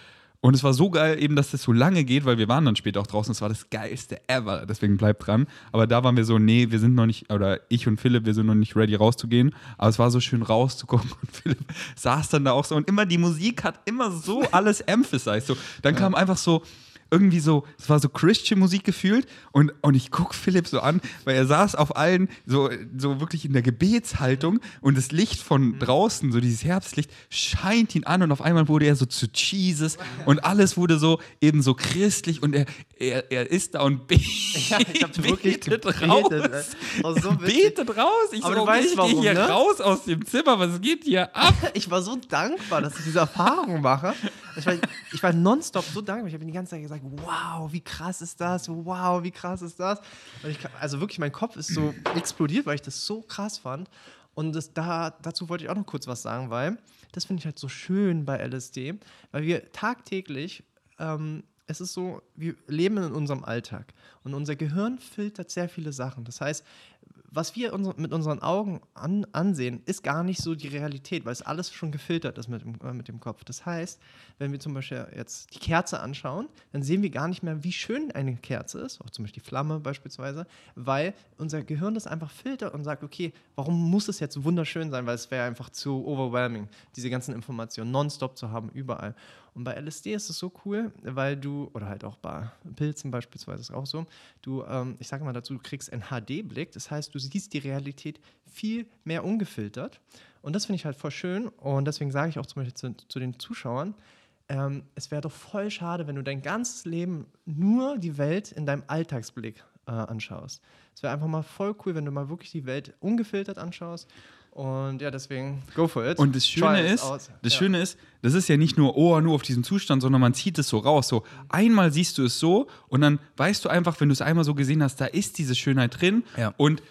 Und es war so geil, eben, dass das so lange geht, weil wir waren dann später auch draußen. Es war das geilste ever. Deswegen bleibt dran. Aber da waren wir so, nee, wir sind noch nicht, oder ich und Philipp, wir sind noch nicht ready rauszugehen. Aber es war so schön rauszugucken. Und Philipp saß dann da auch so. Und immer die Musik hat immer so alles emphasized. So, dann kam einfach so, irgendwie so, es war so Christian-Musik gefühlt und, und ich gucke Philipp so an, weil er saß auf allen so, so wirklich in der Gebetshaltung und das Licht von mhm. draußen, so dieses Herbstlicht, scheint ihn an und auf einmal wurde er so zu Jesus und alles wurde so eben so christlich und er, er, er ist da und betet, ja, betet raus. Oh, so betet raus. Ich Aber so, du weißt, warum, hier ne? raus aus dem Zimmer, was geht hier ab? ich war so dankbar, dass ich diese Erfahrung mache. Ich war, ich war nonstop so dankbar. Ich habe die ganze Zeit gesagt, wow, wie krass ist das? Wow, wie krass ist das? Ich, also wirklich, mein Kopf ist so explodiert, weil ich das so krass fand. Und das, da, dazu wollte ich auch noch kurz was sagen, weil das finde ich halt so schön bei LSD, weil wir tagtäglich ähm, es ist so, wir leben in unserem Alltag und unser Gehirn filtert sehr viele Sachen. Das heißt, was wir mit unseren Augen an, ansehen, ist gar nicht so die Realität, weil es alles schon gefiltert ist mit dem, äh, mit dem Kopf. Das heißt, wenn wir zum Beispiel jetzt die Kerze anschauen, dann sehen wir gar nicht mehr, wie schön eine Kerze ist, auch zum Beispiel die Flamme beispielsweise, weil unser Gehirn das einfach filtert und sagt, okay, warum muss es jetzt wunderschön sein, weil es wäre einfach zu overwhelming, diese ganzen Informationen nonstop zu haben, überall. Und bei LSD ist es so cool, weil du, oder halt auch bei Pilzen beispielsweise ist auch so, du, ähm, ich sage mal dazu, du kriegst einen HD-Blick, das heißt, du siehst die Realität viel mehr ungefiltert. Und das finde ich halt voll schön. Und deswegen sage ich auch zum Beispiel zu, zu den Zuschauern, ähm, es wäre doch voll schade, wenn du dein ganzes Leben nur die Welt in deinem Alltagsblick äh, anschaust. Es wäre einfach mal voll cool, wenn du mal wirklich die Welt ungefiltert anschaust und ja, deswegen go for it. Und das Schöne ist, das ja. Schöne ist, das ist ja nicht nur, oh, nur auf diesem Zustand, sondern man zieht es so raus. So einmal siehst du es so und dann weißt du einfach, wenn du es einmal so gesehen hast, da ist diese Schönheit drin. Ja. Und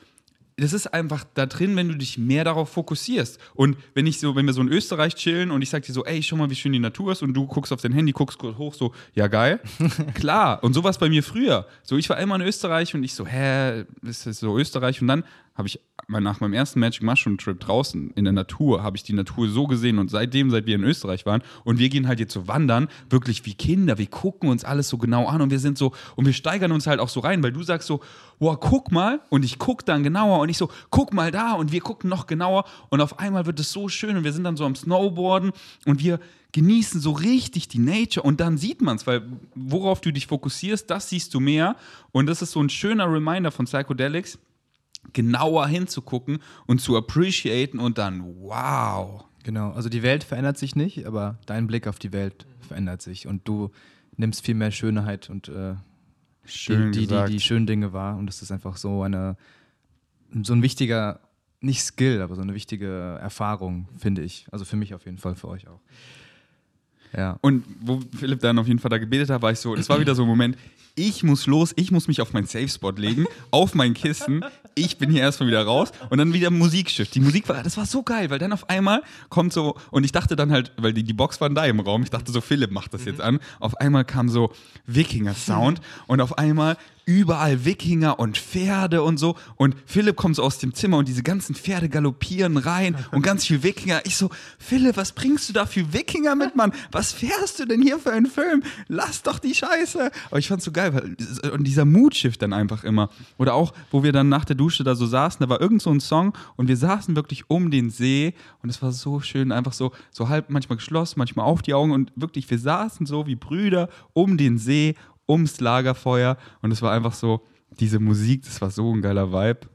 das ist einfach da drin, wenn du dich mehr darauf fokussierst. Und wenn ich so, wenn wir so in Österreich chillen und ich sag dir so, ey, schau mal, wie schön die Natur ist und du guckst auf dein Handy, guckst kurz hoch, so, ja geil, klar. Und sowas bei mir früher. So, ich war immer in Österreich und ich so, hä, ist das so Österreich? Und dann habe ich nach meinem ersten Magic Mushroom Trip draußen in der Natur, habe ich die Natur so gesehen und seitdem, seit wir in Österreich waren und wir gehen halt jetzt so wandern, wirklich wie Kinder, wir gucken uns alles so genau an und wir sind so und wir steigern uns halt auch so rein, weil du sagst so, boah, guck mal und ich guck dann genauer und ich so, guck mal da und wir gucken noch genauer und auf einmal wird es so schön und wir sind dann so am Snowboarden und wir genießen so richtig die Nature und dann sieht man es, weil worauf du dich fokussierst, das siehst du mehr und das ist so ein schöner Reminder von Psychedelics, genauer hinzugucken und zu appreciaten und dann wow. Genau, also die Welt verändert sich nicht, aber dein Blick auf die Welt verändert sich und du nimmst viel mehr Schönheit und äh, Schön die, die, die, die, schönen Dinge wahr und das ist einfach so eine so ein wichtiger nicht Skill, aber so eine wichtige Erfahrung, finde ich. Also für mich auf jeden Fall, für euch auch. Ja. Und wo Philipp dann auf jeden Fall da gebetet hat, war ich so, das war wieder so ein Moment, ich muss los, ich muss mich auf meinen Safe Spot legen, auf mein Kissen. Ich bin hier erstmal wieder raus und dann wieder Musikschiff. Die Musik war, das war so geil, weil dann auf einmal kommt so, und ich dachte dann halt, weil die, die Box war da im Raum, ich dachte so, Philipp macht das jetzt an. Auf einmal kam so Wikinger-Sound und auf einmal überall Wikinger und Pferde und so. Und Philipp kommt so aus dem Zimmer und diese ganzen Pferde galoppieren rein und ganz viel Wikinger. Ich so, Philipp, was bringst du da für Wikinger mit, Mann? Was fährst du denn hier für einen Film? Lass doch die Scheiße. Aber ich fand's so geil, weil, und dieser Mutschiff dann einfach immer. Oder auch, wo wir dann nach der Dusche da so saßen, da war irgend so ein Song und wir saßen wirklich um den See und es war so schön, einfach so, so halb manchmal geschlossen, manchmal auf die Augen und wirklich, wir saßen so wie Brüder um den See ums Lagerfeuer und es war einfach so, diese Musik, das war so ein geiler Vibe.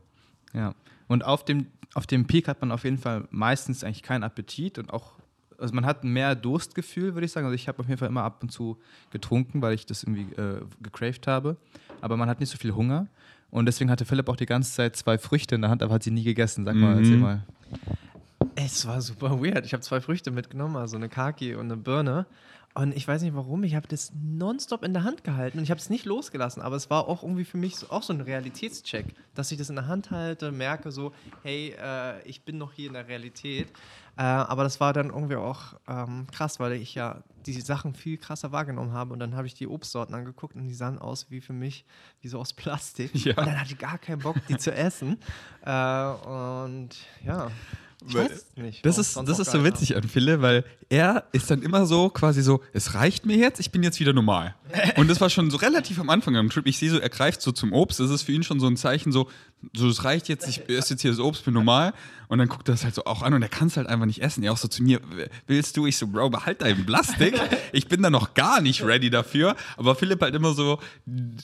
Ja, und auf dem, auf dem Peak hat man auf jeden Fall meistens eigentlich keinen Appetit und auch, also man hat mehr Durstgefühl, würde ich sagen. Also ich habe auf jeden Fall immer ab und zu getrunken, weil ich das irgendwie äh, gecraved habe, aber man hat nicht so viel Hunger. Und deswegen hatte Philipp auch die ganze Zeit zwei Früchte in der Hand, aber hat sie nie gegessen. Sag mal, mhm. erzähl mal. Es war super weird. Ich habe zwei Früchte mitgenommen, also eine Kaki und eine Birne. Und ich weiß nicht warum, ich habe das nonstop in der Hand gehalten und ich habe es nicht losgelassen, aber es war auch irgendwie für mich so, auch so ein Realitätscheck, dass ich das in der Hand halte, merke so, hey, äh, ich bin noch hier in der Realität. Äh, aber das war dann irgendwie auch ähm, krass, weil ich ja diese Sachen viel krasser wahrgenommen habe und dann habe ich die Obstsorten angeguckt und die sahen aus wie für mich, wie so aus Plastik. Ja. Und dann hatte ich gar keinen Bock, die zu essen. Äh, und ja. Nicht. Das ist, das ist so witzig an Philipp, weil er ist dann immer so quasi so, es reicht mir jetzt, ich bin jetzt wieder normal. Und das war schon so relativ am Anfang am Trip. Ich sehe so, er greift so zum Obst. Das ist für ihn schon so ein Zeichen, so, so es reicht jetzt, ich esse jetzt hier das Obst, bin normal. Und dann guckt er das halt so auch an und er kann es halt einfach nicht essen. Er auch so zu mir, willst du? Ich so, Bro, behalt deinen Plastik. Ich bin da noch gar nicht ready dafür. Aber Philipp halt immer so,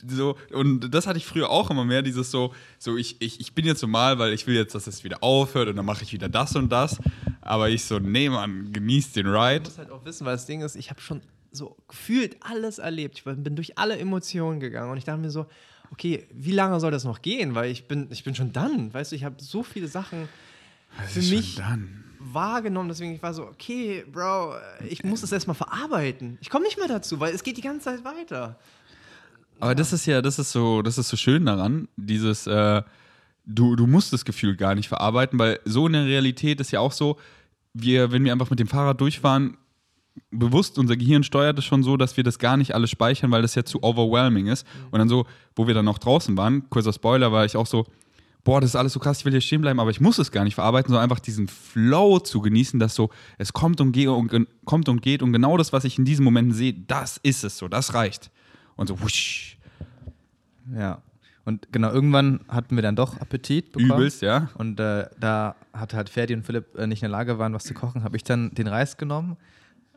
so, und das hatte ich früher auch immer mehr, dieses so, so ich, ich, ich bin jetzt normal, weil ich will jetzt, dass es wieder aufhört und dann mache ich wieder das und das. Aber ich so, nee, Mann, genieß den Ride. Du musst halt auch wissen, weil das Ding ist, ich habe schon so gefühlt alles erlebt. Ich bin durch alle Emotionen gegangen und ich dachte mir so, okay, wie lange soll das noch gehen? Weil ich bin, ich bin schon dann, weißt du, ich habe so viele Sachen für mich wahrgenommen. Deswegen, ich war so, okay, Bro, ich muss das erstmal verarbeiten. Ich komme nicht mehr dazu, weil es geht die ganze Zeit weiter. Aber das ist ja, das ist so, das ist so schön daran, dieses, äh, du, du musst das Gefühl gar nicht verarbeiten, weil so in der Realität ist ja auch so, wir, wenn wir einfach mit dem Fahrrad durchfahren, bewusst, unser Gehirn steuert es schon so, dass wir das gar nicht alles speichern, weil das ja zu overwhelming ist. Und dann so, wo wir dann noch draußen waren, kurzer Spoiler, war ich auch so, boah, das ist alles so krass, ich will hier stehen bleiben, aber ich muss es gar nicht verarbeiten, sondern einfach diesen Flow zu genießen, dass so, es kommt und geht und, kommt und geht und genau das, was ich in diesen Momenten sehe, das ist es so, das reicht. Und so, wusch. Ja. Und genau, irgendwann hatten wir dann doch Appetit bekommen. Übelst, ja. Und äh, da hat halt Ferdi und Philipp äh, nicht in der Lage waren, was zu kochen, habe ich dann den Reis genommen,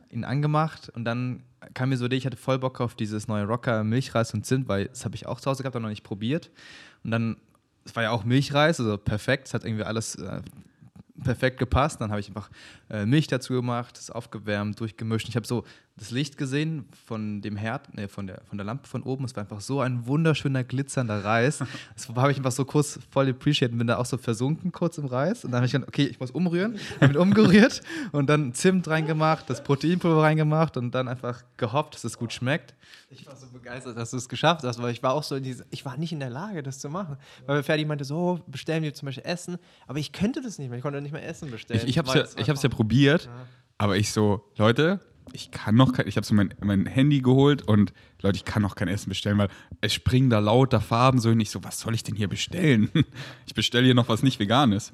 ihn angemacht und dann kam mir so ich hatte voll Bock auf dieses neue Rocker Milchreis und Zimt, weil das habe ich auch zu Hause gehabt, aber noch nicht probiert. Und dann, es war ja auch Milchreis, also perfekt, es hat irgendwie alles äh, perfekt gepasst. Dann habe ich einfach äh, Milch dazu gemacht, es aufgewärmt, durchgemischt. Ich habe so das Licht gesehen von dem Herd, nee, von der, von der Lampe von oben. Es war einfach so ein wunderschöner, glitzernder Reis. Das habe ich einfach so kurz voll appreciated und bin da auch so versunken kurz im Reis. Und dann habe ich gedacht, okay, ich muss umrühren. Habe ihn umgerührt und dann Zimt reingemacht, das Proteinpulver reingemacht und dann einfach gehofft, dass es gut schmeckt. Ich war so begeistert, dass du es geschafft hast, weil ich war auch so in diese, ich war nicht in der Lage, das zu machen. Weil Ferdi meinte so, bestellen wir zum Beispiel Essen, aber ich könnte das nicht mehr. Ich konnte nicht mehr Essen bestellen. Ich, ich habe es ja, ja probiert, ja. aber ich so, Leute, ich kann noch kein, ich habe so mein, mein Handy geholt und Leute, ich kann noch kein Essen bestellen, weil es springen da lauter Farben so und ich so, was soll ich denn hier bestellen? Ich bestelle hier noch was nicht Veganes.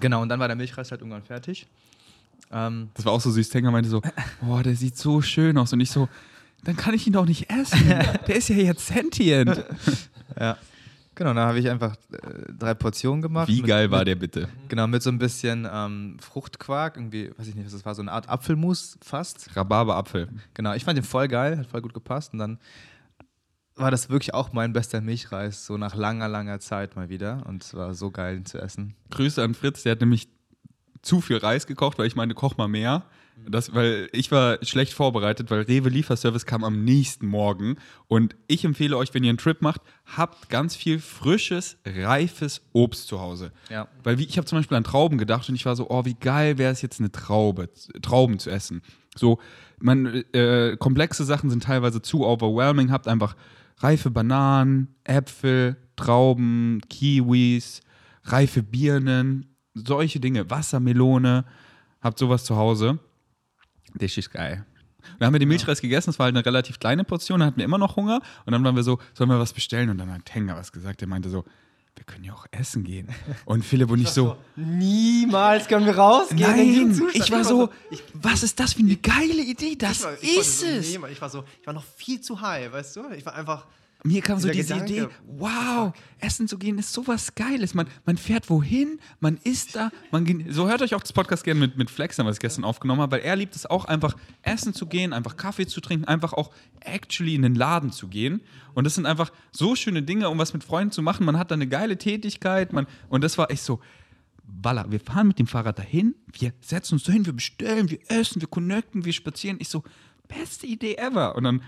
Genau, und dann war der Milchreis halt irgendwann fertig. Ähm, das war auch so süß. Tenga meinte so, boah, der sieht so schön aus und ich so, dann kann ich ihn doch nicht essen. der ist ja jetzt sentient. ja. Genau, da habe ich einfach äh, drei Portionen gemacht. Wie mit, geil war mit, der bitte? Genau, mit so ein bisschen ähm, Fruchtquark, irgendwie, weiß ich nicht, was das war, so eine Art Apfelmus fast. Rhabarberapfel. Genau, ich fand den voll geil, hat voll gut gepasst und dann war das wirklich auch mein bester Milchreis, so nach langer, langer Zeit mal wieder und es war so geil ihn zu essen. Grüße an Fritz, der hat nämlich zu viel Reis gekocht, weil ich meine, koch mal mehr. Das, weil ich war schlecht vorbereitet, weil Rewe Lieferservice kam am nächsten Morgen. Und ich empfehle euch, wenn ihr einen Trip macht, habt ganz viel frisches, reifes Obst zu Hause. Ja. Weil wie, ich habe zum Beispiel an Trauben gedacht und ich war so, oh, wie geil wäre es jetzt eine Traube, Trauben zu essen. So, man, äh, komplexe Sachen sind teilweise zu overwhelming. Habt einfach reife Bananen, Äpfel, Trauben, Kiwis, reife Birnen, solche Dinge, Wassermelone. Habt sowas zu Hause. Das ist geil. dann haben wir den Milchreis gegessen, das war halt eine relativ kleine Portion, dann hatten wir immer noch Hunger und dann waren wir so, sollen wir was bestellen? Und dann hat Tenga was gesagt, der meinte so, wir können ja auch essen gehen. Und Philipp und ich so, niemals können wir rausgehen. Nein, ich war so, was ist das für eine geile Idee? Das war, ist es. So, ich war so, ich war noch viel zu high, weißt du? Ich war einfach, mir kam so diese Gedanke, Idee, wow, essen zu gehen ist sowas Geiles. Man, man fährt wohin, man isst da, man so hört euch auch das Podcast gerne mit, mit Flex was ich gestern aufgenommen habe, weil er liebt es auch einfach, essen zu gehen, einfach Kaffee zu trinken, einfach auch actually in den Laden zu gehen. Und das sind einfach so schöne Dinge, um was mit Freunden zu machen. Man hat da eine geile Tätigkeit, man, und das war echt so, Walla, wir fahren mit dem Fahrrad dahin, wir setzen uns dahin, wir bestellen, wir essen, wir connecten, wir spazieren. Ich so, beste Idee ever. Und dann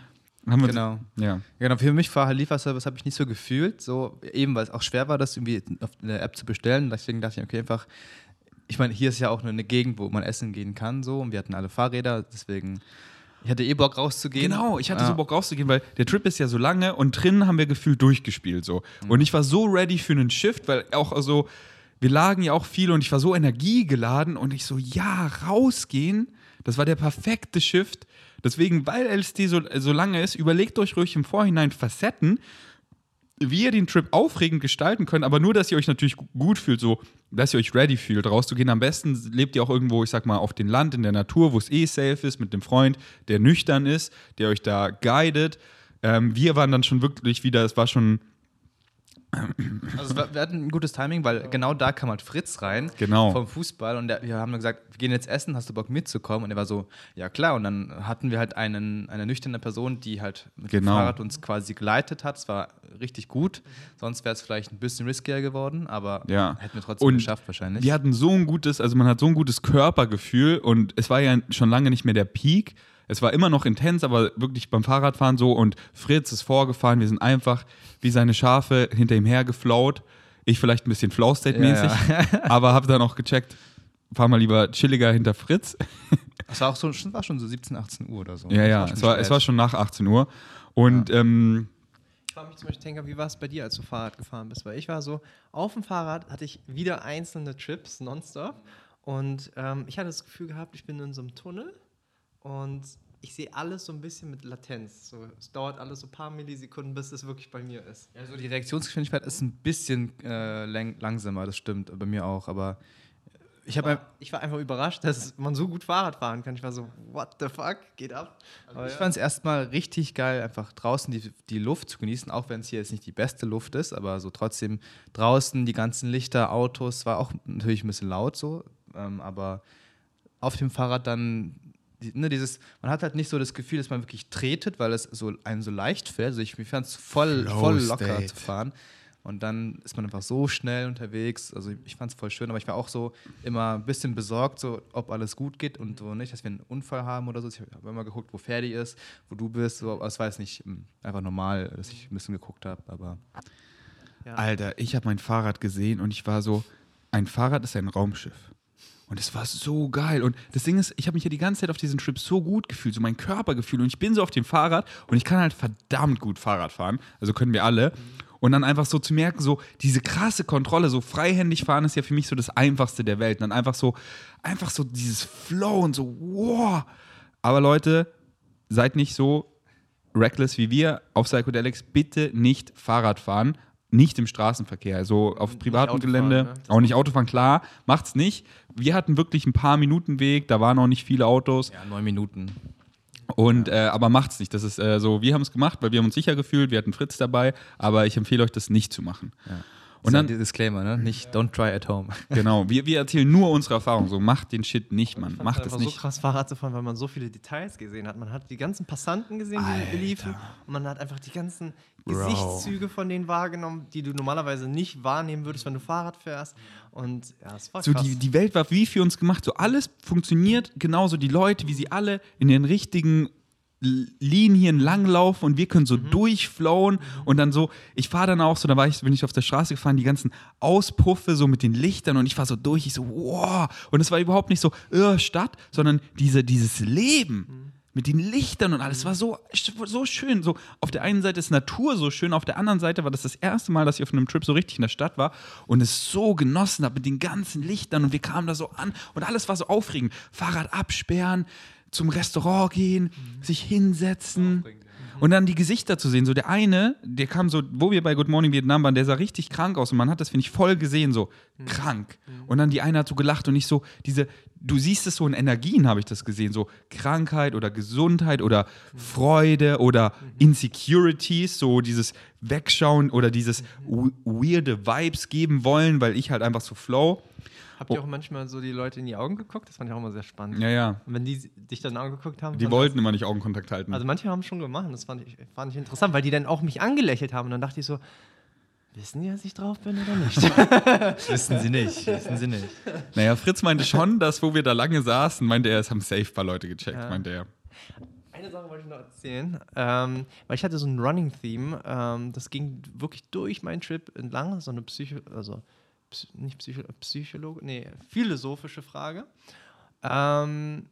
genau. ja. Genau, für mich war Lieferservice habe ich nicht so gefühlt, so eben weil es auch schwer war, das irgendwie auf der App zu bestellen. Deswegen dachte ich, okay, einfach, ich meine, hier ist ja auch nur eine Gegend, wo man essen gehen kann, so und wir hatten alle Fahrräder, deswegen ich hatte eh Bock rauszugehen. Genau, ich hatte ja. so Bock rauszugehen, weil der Trip ist ja so lange und drinnen haben wir gefühlt durchgespielt so. Mhm. Und ich war so ready für einen Shift, weil auch so, wir lagen ja auch viel und ich war so energiegeladen und ich so, ja, rausgehen. Das war der perfekte Shift Deswegen, weil LSD so, so lange ist, überlegt euch ruhig im Vorhinein Facetten, wie ihr den Trip aufregend gestalten könnt, aber nur, dass ihr euch natürlich gut fühlt, so, dass ihr euch ready fühlt, rauszugehen. Am besten lebt ihr auch irgendwo, ich sag mal, auf dem Land, in der Natur, wo es eh safe ist, mit dem Freund, der nüchtern ist, der euch da guidet. Ähm, wir waren dann schon wirklich wieder, es war schon also wir hatten ein gutes Timing, weil genau da kam halt Fritz rein genau. vom Fußball und der, wir haben gesagt, wir gehen jetzt essen, hast du Bock mitzukommen? Und er war so, ja klar. Und dann hatten wir halt einen, eine nüchterne Person, die halt mit genau. dem Fahrrad uns quasi geleitet hat. Es war richtig gut. Sonst wäre es vielleicht ein bisschen riskier geworden, aber ja. hätten wir trotzdem und geschafft wahrscheinlich. Wir hatten so ein gutes, also man hat so ein gutes Körpergefühl und es war ja schon lange nicht mehr der Peak. Es war immer noch intens, aber wirklich beim Fahrradfahren so und Fritz ist vorgefahren. Wir sind einfach wie seine Schafe hinter ihm hergeflaut. Ich vielleicht ein bisschen Flow-State-mäßig, ja, ja. aber habe dann auch gecheckt, fahr mal lieber chilliger hinter Fritz. Es war auch so, war schon so 17, 18 Uhr oder so. Ja, ja, war es, war, es war schon nach 18 Uhr. Und ja. ähm, ich frage mich zum Beispiel, Tenker, wie war es bei dir, als du Fahrrad gefahren bist? Weil ich war so, auf dem Fahrrad hatte ich wieder einzelne Trips nonstop. Und ähm, ich hatte das Gefühl gehabt, ich bin in so einem Tunnel und ich sehe alles so ein bisschen mit Latenz. So, es dauert alles so ein paar Millisekunden, bis es wirklich bei mir ist. Also die Reaktionsgeschwindigkeit ist ein bisschen äh, langsamer, das stimmt, bei mir auch, aber ich, war, ich war einfach überrascht, dass man so gut Fahrrad fahren kann. Ich war so, what the fuck, geht ab. Also ich ja. fand es erstmal richtig geil, einfach draußen die, die Luft zu genießen, auch wenn es hier jetzt nicht die beste Luft ist, aber so trotzdem draußen die ganzen Lichter, Autos, war auch natürlich ein bisschen laut so, ähm, aber auf dem Fahrrad dann ne, dieses, man hat halt nicht so das Gefühl, dass man wirklich tretet, weil es so einem so leicht fällt. Also ich, fand es voll, voll locker State. zu fahren. Und dann ist man einfach so schnell unterwegs. Also ich fand es voll schön, aber ich war auch so immer ein bisschen besorgt, so ob alles gut geht und so nicht, dass wir einen Unfall haben oder so. Ich habe immer geguckt, wo Ferdi ist, wo du bist. So, aber es war jetzt nicht hm, einfach normal, dass ich ein bisschen geguckt habe. Aber ja. Alter, ich habe mein Fahrrad gesehen und ich war so, ein Fahrrad ist ein Raumschiff. Und es war so geil. Und das Ding ist, ich habe mich ja die ganze Zeit auf diesen Trip so gut gefühlt, so mein Körpergefühl. Und ich bin so auf dem Fahrrad und ich kann halt verdammt gut Fahrrad fahren. Also können wir alle. Und dann einfach so zu merken, so diese krasse Kontrolle, so freihändig fahren ist ja für mich so das Einfachste der Welt. Und dann einfach so, einfach so dieses Flow und so, wow. Aber Leute, seid nicht so reckless wie wir auf Psychedelics. Bitte nicht Fahrrad fahren nicht im Straßenverkehr, also auf privatem Gelände, ne? auch nicht Autofahren, klar, macht's nicht. Wir hatten wirklich ein paar Minuten Weg, da waren noch nicht viele Autos. Ja, neun Minuten. Und ja. äh, aber macht's nicht. Das ist äh, so, wir haben es gemacht, weil wir haben uns sicher gefühlt, wir hatten Fritz dabei, aber ich empfehle euch, das nicht zu machen. Ja. Und dann Disclaimer, ne? Nicht don't try at home. Genau, wir, wir erzählen nur unsere Erfahrung. So, macht den Shit nicht, Mann. Macht es nicht. so krass Fahrrad zu fahren, weil man so viele Details gesehen hat. Man hat die ganzen Passanten gesehen, die liefen. Und man hat einfach die ganzen Bro. Gesichtszüge von denen wahrgenommen, die du normalerweise nicht wahrnehmen würdest, wenn du Fahrrad fährst. Und ja, es war so krass. Die, die Welt war wie für uns gemacht. So alles funktioniert genauso. Die Leute, wie sie alle in den richtigen Linien langlaufen und wir können so mhm. durchflowen und dann so, ich fahre dann auch so, da war ich, bin ich auf der Straße gefahren, die ganzen Auspuffe so mit den Lichtern und ich fahre so durch, ich so, wow, und es war überhaupt nicht so, äh, Stadt, sondern diese, dieses Leben. Mhm. Mit den Lichtern und alles war so, so schön. So, auf der einen Seite ist Natur so schön, auf der anderen Seite war das das erste Mal, dass ich auf einem Trip so richtig in der Stadt war und es so genossen habe mit den ganzen Lichtern und wir kamen da so an und alles war so aufregend. Fahrrad absperren, zum Restaurant gehen, mhm. sich hinsetzen. Und dann die Gesichter zu sehen. So der eine, der kam so, wo wir bei Good Morning Vietnam waren, der sah richtig krank aus und man hat das, finde ich, voll gesehen, so mhm. krank. Mhm. Und dann die eine hat so gelacht und nicht so, diese, du siehst es so in Energien, habe ich das gesehen, so Krankheit oder Gesundheit oder mhm. Freude oder mhm. Insecurities, so dieses Wegschauen oder dieses mhm. weirde Vibes geben wollen, weil ich halt einfach so flow. Habt ihr oh. auch manchmal so die Leute in die Augen geguckt? Das fand ich auch immer sehr spannend. Ja, ja. Und wenn die dich dann angeguckt haben. Die wollten immer nicht Augenkontakt halten. Also manche haben es schon gemacht. Das fand ich, fand ich interessant, weil die dann auch mich angelächelt haben. Und dann dachte ich so, Wissen die, dass ich drauf bin oder nicht? wissen sie nicht, wissen sie nicht. Naja, Fritz meinte schon, dass wo wir da lange saßen, meinte er, es haben safe paar Leute gecheckt, ja. meinte er. Eine Sache wollte ich noch erzählen, ähm, weil ich hatte so ein Running-Theme, ähm, das ging wirklich durch meinen Trip entlang, so eine Psycho, also nicht Psycho Psychologe, nee, philosophische Frage. Ähm,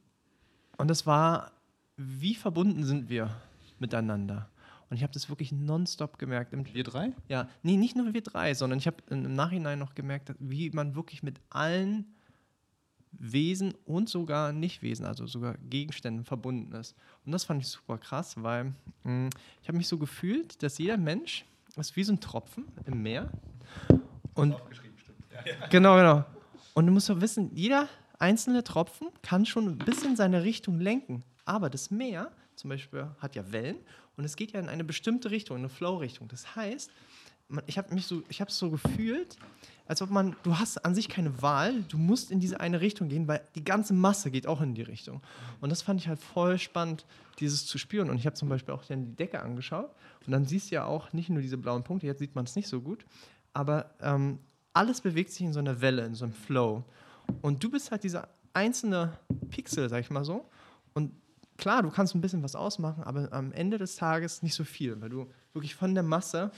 und das war, wie verbunden sind wir miteinander? Und ich habe das wirklich nonstop gemerkt. wir drei? Ja, nee, nicht nur wir drei, sondern ich habe im Nachhinein noch gemerkt, wie man wirklich mit allen Wesen und sogar Nichtwesen, also sogar Gegenständen verbunden ist. Und das fand ich super krass, weil mh, hm, ich habe mich so gefühlt, dass jeder Mensch ist wie so ein Tropfen im Meer. Und Genau, genau. Und du musst doch wissen, jeder einzelne Tropfen kann schon ein bisschen seine Richtung lenken. Aber das Meer zum Beispiel hat ja Wellen und es geht ja in eine bestimmte Richtung, in eine Flow-Richtung. Das heißt, ich habe mich so, ich habe es so gefühlt, als ob man, du hast an sich keine Wahl, du musst in diese eine Richtung gehen, weil die ganze Masse geht auch in die Richtung. Und das fand ich halt voll spannend, dieses zu spüren. Und ich habe zum Beispiel auch dann die Decke angeschaut und dann siehst du ja auch nicht nur diese blauen Punkte, jetzt sieht man es nicht so gut, aber ähm, alles bewegt sich in so einer Welle, in so einem Flow. Und du bist halt dieser einzelne Pixel, sag ich mal so. Und klar, du kannst ein bisschen was ausmachen, aber am Ende des Tages nicht so viel, weil du wirklich von der Masse.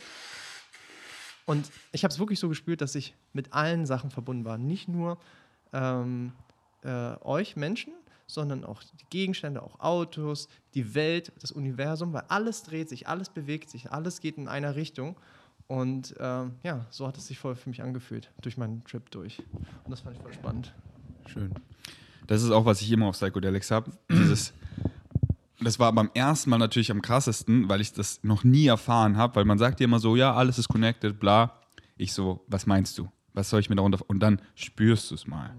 Und ich habe es wirklich so gespürt, dass ich mit allen Sachen verbunden war. Nicht nur ähm, äh, euch Menschen, sondern auch die Gegenstände, auch Autos, die Welt, das Universum, weil alles dreht sich, alles bewegt sich, alles geht in einer Richtung. Und ähm, ja, so hat es sich voll für mich angefühlt, durch meinen Trip durch. Und das fand ich voll spannend. Schön. Das ist auch, was ich immer auf Psychedelics habe. Dieses das war beim ersten Mal natürlich am krassesten, weil ich das noch nie erfahren habe, weil man sagt dir immer so, ja, alles ist connected, bla. Ich so, was meinst du? Was soll ich mir darunter? Und dann spürst du es mal.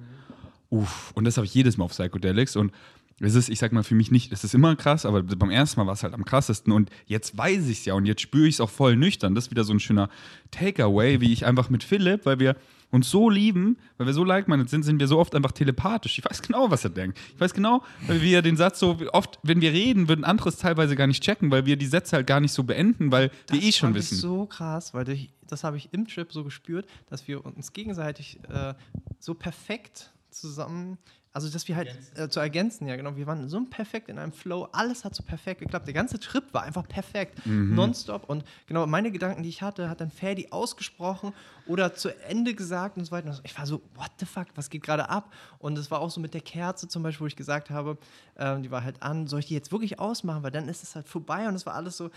Uff. Und das habe ich jedes Mal auf Psychedelics und es ist, ich sag mal, für mich nicht, es ist immer krass, aber beim ersten Mal war es halt am krassesten und jetzt weiß ich es ja und jetzt spüre ich es auch voll nüchtern. Das ist wieder so ein schöner Takeaway, wie ich einfach mit Philipp, weil wir uns so lieben, weil wir so like-minded sind, sind wir so oft einfach telepathisch. Ich weiß genau, was er denkt. Ich weiß genau, weil wir den Satz so oft, wenn wir reden, würden anderes teilweise gar nicht checken, weil wir die Sätze halt gar nicht so beenden, weil das wir eh schon wissen. Ich so krass, weil das habe ich im Trip so gespürt, dass wir uns gegenseitig äh, so perfekt zusammen also, dass wir halt äh, zu ergänzen, ja, genau. Wir waren so perfekt in einem Flow. Alles hat so perfekt geklappt. Der ganze Trip war einfach perfekt. Mhm. Nonstop. Und genau, meine Gedanken, die ich hatte, hat dann Ferdi ausgesprochen oder zu Ende gesagt und so weiter. Ich war so, what the fuck, was geht gerade ab? Und es war auch so mit der Kerze zum Beispiel, wo ich gesagt habe, ähm, die war halt an, soll ich die jetzt wirklich ausmachen? Weil dann ist es halt vorbei und es war alles so,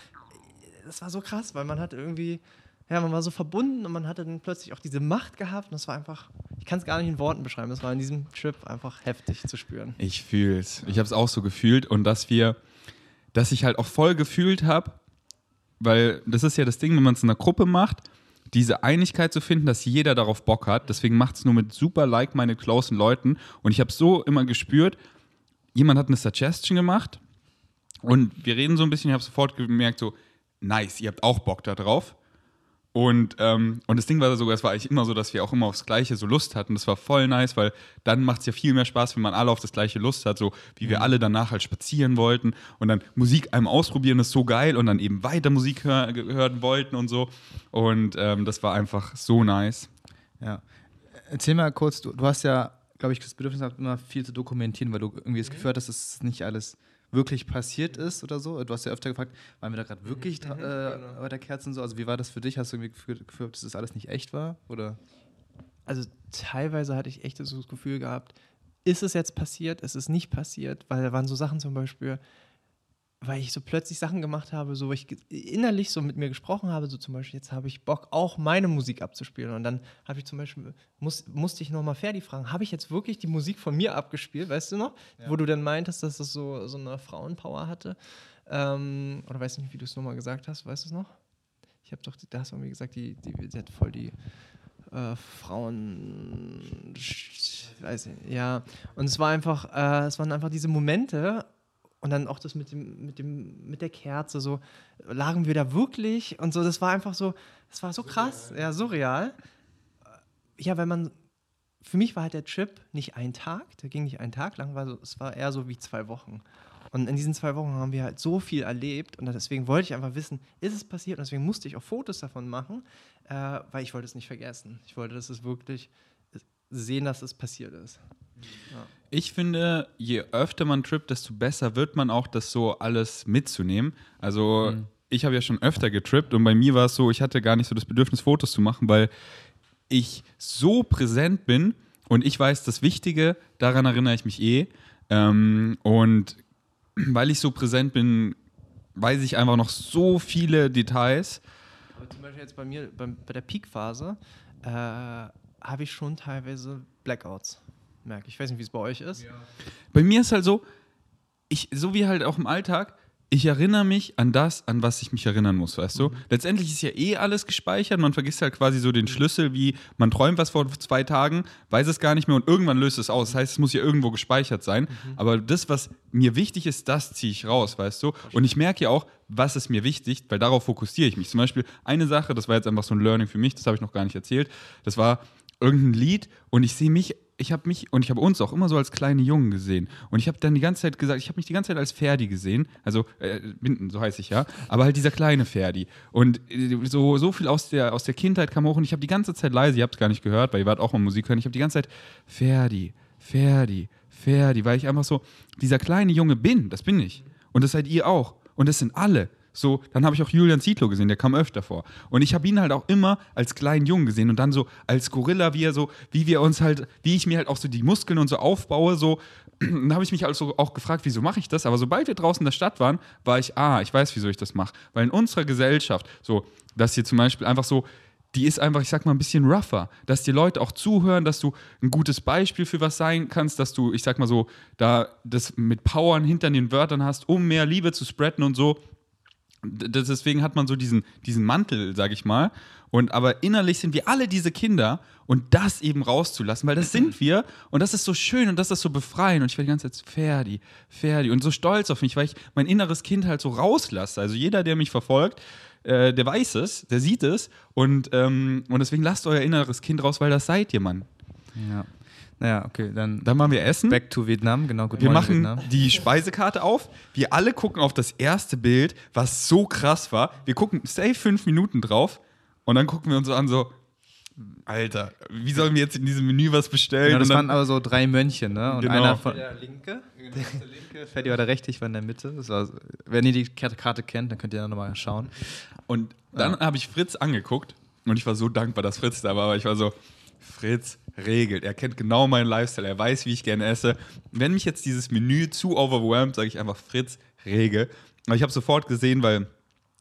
das war so krass, weil man hat irgendwie ja, man war so verbunden und man hatte dann plötzlich auch diese Macht gehabt und das war einfach, ich kann es gar nicht in Worten beschreiben, das war in diesem Trip einfach heftig zu spüren. Ich fühle es. Ich habe es auch so gefühlt und dass wir, dass ich halt auch voll gefühlt habe, weil das ist ja das Ding, wenn man es in einer Gruppe macht, diese Einigkeit zu finden, dass jeder darauf Bock hat. Deswegen macht es nur mit super like meine closen Leuten und ich habe so immer gespürt, jemand hat eine Suggestion gemacht und wir reden so ein bisschen, ich habe sofort gemerkt so, nice, ihr habt auch Bock da drauf und, ähm, und das Ding war sogar, es war eigentlich immer so, dass wir auch immer aufs Gleiche so Lust hatten. Das war voll nice, weil dann macht es ja viel mehr Spaß, wenn man alle auf das gleiche Lust hat, so wie wir mhm. alle danach halt spazieren wollten und dann Musik einmal ausprobieren, ist so geil und dann eben weiter Musik hör hören wollten und so. Und ähm, das war einfach so nice. Ja. Erzähl mal kurz, du, du hast ja, glaube ich, das Bedürfnis gehabt, immer viel zu dokumentieren, weil du irgendwie das Gefühl hattest, es ist nicht alles wirklich passiert ist oder so? Du hast ja öfter gefragt, waren wir da gerade wirklich mhm, äh, genau. bei der Kerze und so? Also wie war das für dich? Hast du irgendwie gefühlt, dass das alles nicht echt war? Oder? Also teilweise hatte ich echt so das Gefühl gehabt, ist es jetzt passiert, ist es nicht passiert? Weil da waren so Sachen zum Beispiel, weil ich so plötzlich Sachen gemacht habe, so ich innerlich so mit mir gesprochen habe, so zum Beispiel, jetzt habe ich Bock, auch meine Musik abzuspielen. Und dann habe ich zum Beispiel, muss, musste ich nochmal Ferdi fragen, habe ich jetzt wirklich die Musik von mir abgespielt, weißt du noch? Ja. Wo du dann meintest, dass das so, so eine Frauenpower hatte. Ähm, oder weiß nicht, wie du es nochmal gesagt hast, weißt du es noch? Ich habe doch, da hast du irgendwie gesagt, die, die, die hat voll die äh, Frauen, weiß nicht, ja. Und es war einfach, äh, es waren einfach diese Momente, und dann auch das mit, dem, mit, dem, mit der Kerze, so lagen wir da wirklich und so, das war einfach so, das war so krass, ja, surreal. Ja, weil man, für mich war halt der Trip nicht ein Tag, der ging nicht einen Tag lang, war so, es war eher so wie zwei Wochen. Und in diesen zwei Wochen haben wir halt so viel erlebt und deswegen wollte ich einfach wissen, ist es passiert? Und deswegen musste ich auch Fotos davon machen, äh, weil ich wollte es nicht vergessen. Ich wollte, dass es wirklich sehen, dass es passiert ist. Ja. Ich finde, je öfter man trippt, desto besser wird man auch, das so alles mitzunehmen. Also, mhm. ich habe ja schon öfter getrippt und bei mir war es so, ich hatte gar nicht so das Bedürfnis, Fotos zu machen, weil ich so präsent bin und ich weiß, das Wichtige, daran erinnere ich mich eh. Ähm, und weil ich so präsent bin, weiß ich einfach noch so viele Details. Aber zum Beispiel jetzt bei mir, bei, bei der Peak-Phase, äh, habe ich schon teilweise Blackouts merke. Ich weiß nicht, wie es bei euch ist. Ja. Bei mir ist halt so, ich, so wie halt auch im Alltag, ich erinnere mich an das, an was ich mich erinnern muss, weißt du? Mhm. Letztendlich ist ja eh alles gespeichert, man vergisst halt quasi so den Schlüssel, wie man träumt was vor zwei Tagen, weiß es gar nicht mehr und irgendwann löst es aus. Das heißt, es muss ja irgendwo gespeichert sein. Mhm. Aber das, was mir wichtig ist, das ziehe ich raus, weißt du? Und ich merke ja auch, was ist mir wichtig, weil darauf fokussiere ich mich. Zum Beispiel eine Sache, das war jetzt einfach so ein Learning für mich, das habe ich noch gar nicht erzählt, das war irgendein Lied und ich sehe mich ich habe mich und ich habe uns auch immer so als kleine Jungen gesehen. Und ich habe dann die ganze Zeit gesagt, ich habe mich die ganze Zeit als Ferdi gesehen. Also, äh, Binden, so heiße ich ja. Aber halt dieser kleine Ferdi. Und äh, so, so viel aus der, aus der Kindheit kam hoch und ich habe die ganze Zeit leise, ihr habt es gar nicht gehört, weil ihr wart auch mal Musik hören. Ich habe die ganze Zeit Ferdi, Ferdi, Ferdi, weil ich einfach so dieser kleine Junge bin. Das bin ich. Und das seid ihr auch. Und das sind alle. So, dann habe ich auch Julian Zietlow gesehen, der kam öfter vor. Und ich habe ihn halt auch immer als kleinen Jungen gesehen und dann so als Gorilla, wie er so, wie wir uns halt, wie ich mir halt auch so die Muskeln und so aufbaue, so. Dann habe ich mich also auch gefragt, wieso mache ich das? Aber sobald wir draußen in der Stadt waren, war ich, ah, ich weiß, wieso ich das mache. Weil in unserer Gesellschaft, so, dass hier zum Beispiel einfach so, die ist einfach, ich sag mal, ein bisschen rougher. Dass die Leute auch zuhören, dass du ein gutes Beispiel für was sein kannst, dass du, ich sag mal so, da das mit Powern hinter den Wörtern hast, um mehr Liebe zu spreaden und so. Deswegen hat man so diesen, diesen Mantel, sag ich mal. Und aber innerlich sind wir alle diese Kinder und das eben rauszulassen, weil das sind wir und das ist so schön und das ist so befreiend und ich werde die ganze Zeit Ferdi, Ferdi und so stolz auf mich, weil ich mein inneres Kind halt so rauslasse. Also jeder, der mich verfolgt, äh, der weiß es, der sieht es und, ähm, und deswegen lasst euer inneres Kind raus, weil das seid ihr, Mann. Ja. Naja, okay, dann. Dann machen wir Essen. Back to Vietnam, genau. Good wir machen Vietnam. die Speisekarte auf. Wir alle gucken auf das erste Bild, was so krass war. Wir gucken safe fünf Minuten drauf und dann gucken wir uns so an, so, Alter, wie sollen wir jetzt in diesem Menü was bestellen? Genau, das waren aber so drei Mönche, ne? Und genau. einer von. Der linke. Der linke, Ferdi war der rechte, ich war in der Mitte. Das war, wenn ihr die Karte kennt, dann könnt ihr da nochmal schauen. Und dann ja. habe ich Fritz angeguckt und ich war so dankbar, dass Fritz da war, aber ich war so, Fritz regelt. Er kennt genau meinen Lifestyle, er weiß, wie ich gerne esse. Wenn mich jetzt dieses Menü zu overwhelmed, sage ich einfach Fritz regel. Aber ich habe sofort gesehen, weil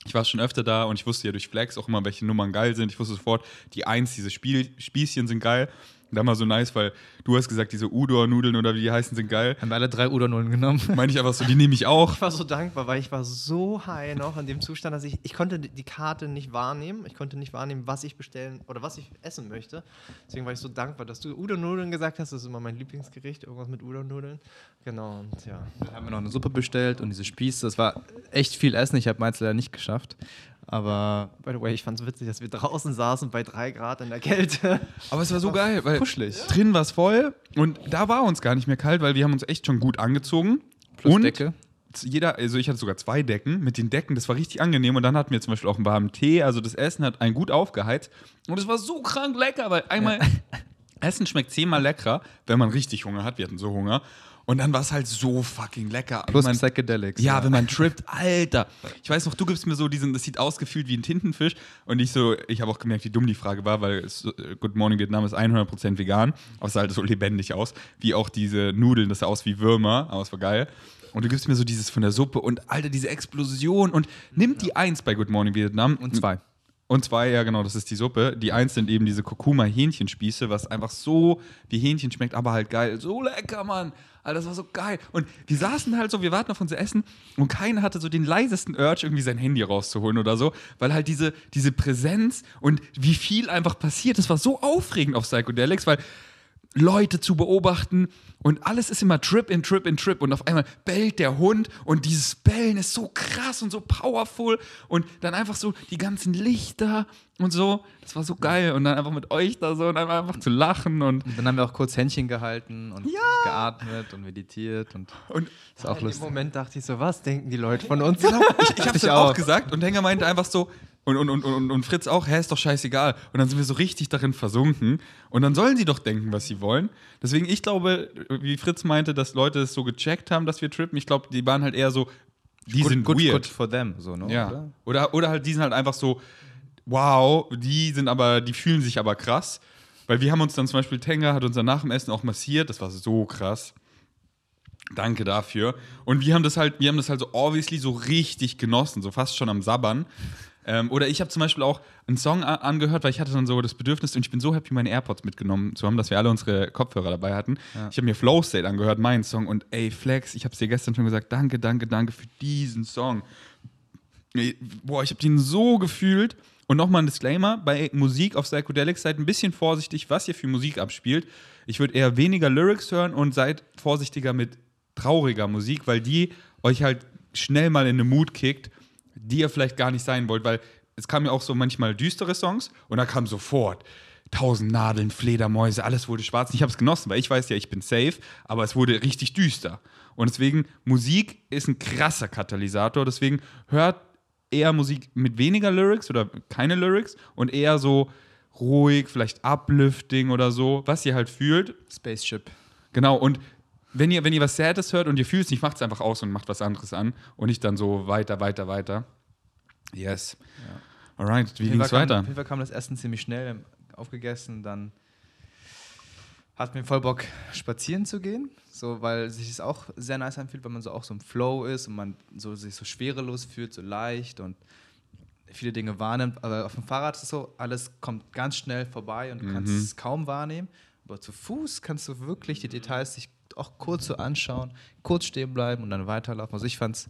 ich war schon öfter da und ich wusste ja durch Flex auch immer, welche Nummern geil sind. Ich wusste sofort, die Eins, diese Spiel Spießchen sind geil. Dann war so nice, weil du hast gesagt, diese Udor-Nudeln oder wie die heißen, sind geil. Haben wir alle drei Udor-Nudeln genommen? Meine ich einfach so, die nehme ich auch. Ich war so dankbar, weil ich war so high noch in dem Zustand, dass ich, ich konnte die Karte nicht wahrnehmen. Ich konnte nicht wahrnehmen, was ich bestellen oder was ich essen möchte. Deswegen war ich so dankbar, dass du Udor-Nudeln gesagt hast. Das ist immer mein Lieblingsgericht, irgendwas mit Udor-Nudeln. Genau, und ja. Dann haben wir noch eine Suppe bestellt und diese Spieße. Das war echt viel Essen. Ich habe meins leider nicht geschafft. Aber, by the way, ich fand es witzig, dass wir draußen saßen bei drei Grad in der Kälte. Aber es war so geil, weil kuschelig. drin war es voll und da war uns gar nicht mehr kalt, weil wir haben uns echt schon gut angezogen. Plus und Decke. Jeder, also ich hatte sogar zwei Decken. Mit den Decken, das war richtig angenehm. Und dann hatten wir zum Beispiel auch einen warmen Tee. Also das Essen hat einen gut aufgeheizt. Und es war so krank lecker, weil einmal ja. Essen schmeckt zehnmal leckerer, wenn man richtig Hunger hat. Wir hatten so Hunger. Und dann war es halt so fucking lecker. Plus man, Psychedelics. Ja, ja, wenn man trippt, Alter. Ich weiß noch, du gibst mir so diesen, das sieht ausgefühlt wie ein Tintenfisch. Und ich so, ich habe auch gemerkt, wie dumm die Frage war, weil es, äh, Good Morning Vietnam ist 100% vegan. Aber es sah halt so lebendig aus. Wie auch diese Nudeln, das sah aus wie Würmer. Aber es war geil. Und du gibst mir so dieses von der Suppe und Alter, diese Explosion. Und nimmt die eins bei Good Morning Vietnam. Und zwei. Und zwei, ja genau, das ist die Suppe. Die eins sind eben diese Kurkuma-Hähnchenspieße, was einfach so wie Hähnchen schmeckt, aber halt geil. So lecker, Mann. Alter, das war so geil. Und wir saßen halt so, wir warten auf unser Essen und keiner hatte so den leisesten Urge, irgendwie sein Handy rauszuholen oder so, weil halt diese, diese Präsenz und wie viel einfach passiert, das war so aufregend auf Psychedelics, weil Leute zu beobachten und alles ist immer Trip in Trip in Trip und auf einmal bellt der Hund und dieses Bellen ist so krass und so powerful und dann einfach so die ganzen Lichter und so, das war so geil und dann einfach mit euch da so und einfach zu lachen und, und dann haben wir auch kurz Händchen gehalten und ja. geatmet und meditiert und, und ist auch in lustig. Im Moment dachte ich so, was denken die Leute von uns? Genau, ich, ich hab's auch. auch gesagt und Hänger meinte einfach so, und, und, und, und, und Fritz auch, hä, ist doch scheißegal. Und dann sind wir so richtig darin versunken. Und dann sollen sie doch denken, was sie wollen. Deswegen, ich glaube, wie Fritz meinte, dass Leute es so gecheckt haben, dass wir trippen. Ich glaube, die waren halt eher so, die good, sind good, weird. Good for them, so, ne? Ja. Oder? oder? Oder halt, die sind halt einfach so, wow, die sind aber, die fühlen sich aber krass. Weil wir haben uns dann zum Beispiel, Tenga hat uns dann nach dem Essen auch massiert. Das war so krass. Danke dafür. Und wir haben das halt, wir haben das halt so obviously so richtig genossen, so fast schon am Sabbern. Ähm, oder ich habe zum Beispiel auch einen Song angehört, weil ich hatte dann so das Bedürfnis und ich bin so happy, meine AirPods mitgenommen zu haben, dass wir alle unsere Kopfhörer dabei hatten. Ja. Ich habe mir Flow State angehört, meinen Song und ey, Flex, ich habe es dir gestern schon gesagt, danke, danke, danke für diesen Song. Boah, ich habe den so gefühlt. Und nochmal ein Disclaimer: bei Musik auf Psychedelics seid ein bisschen vorsichtig, was ihr für Musik abspielt. Ich würde eher weniger Lyrics hören und seid vorsichtiger mit trauriger Musik, weil die euch halt schnell mal in eine Mut kickt die ihr vielleicht gar nicht sein wollt, weil es kamen ja auch so manchmal düstere Songs und da kam sofort tausend Nadeln, Fledermäuse, alles wurde schwarz. Ich habe es genossen, weil ich weiß ja, ich bin safe, aber es wurde richtig düster. Und deswegen, Musik ist ein krasser Katalysator. Deswegen hört eher Musik mit weniger Lyrics oder keine Lyrics und eher so ruhig, vielleicht uplifting oder so, was ihr halt fühlt. Spaceship. Genau, und wenn ihr, wenn ihr was Sades hört und ihr fühlt es nicht, macht es einfach aus und macht was anderes an und nicht dann so weiter, weiter, weiter. Yes. Ja. Alright, wie ging es weiter? Auf jeden Fall kam das Essen ziemlich schnell aufgegessen, dann hat mir voll Bock, spazieren zu gehen, so, weil sich es auch sehr nice anfühlt, wenn man so auch so im Flow ist und man so, sich so schwerelos fühlt, so leicht und viele Dinge wahrnimmt. Aber auf dem Fahrrad ist es so, alles kommt ganz schnell vorbei und du kannst Mhm. es kaum wahrnehmen. Aber zu Fuß kannst du wirklich die Details sich auch kurz so anschauen, kurz stehen bleiben und dann weiterlaufen. Also ich fand's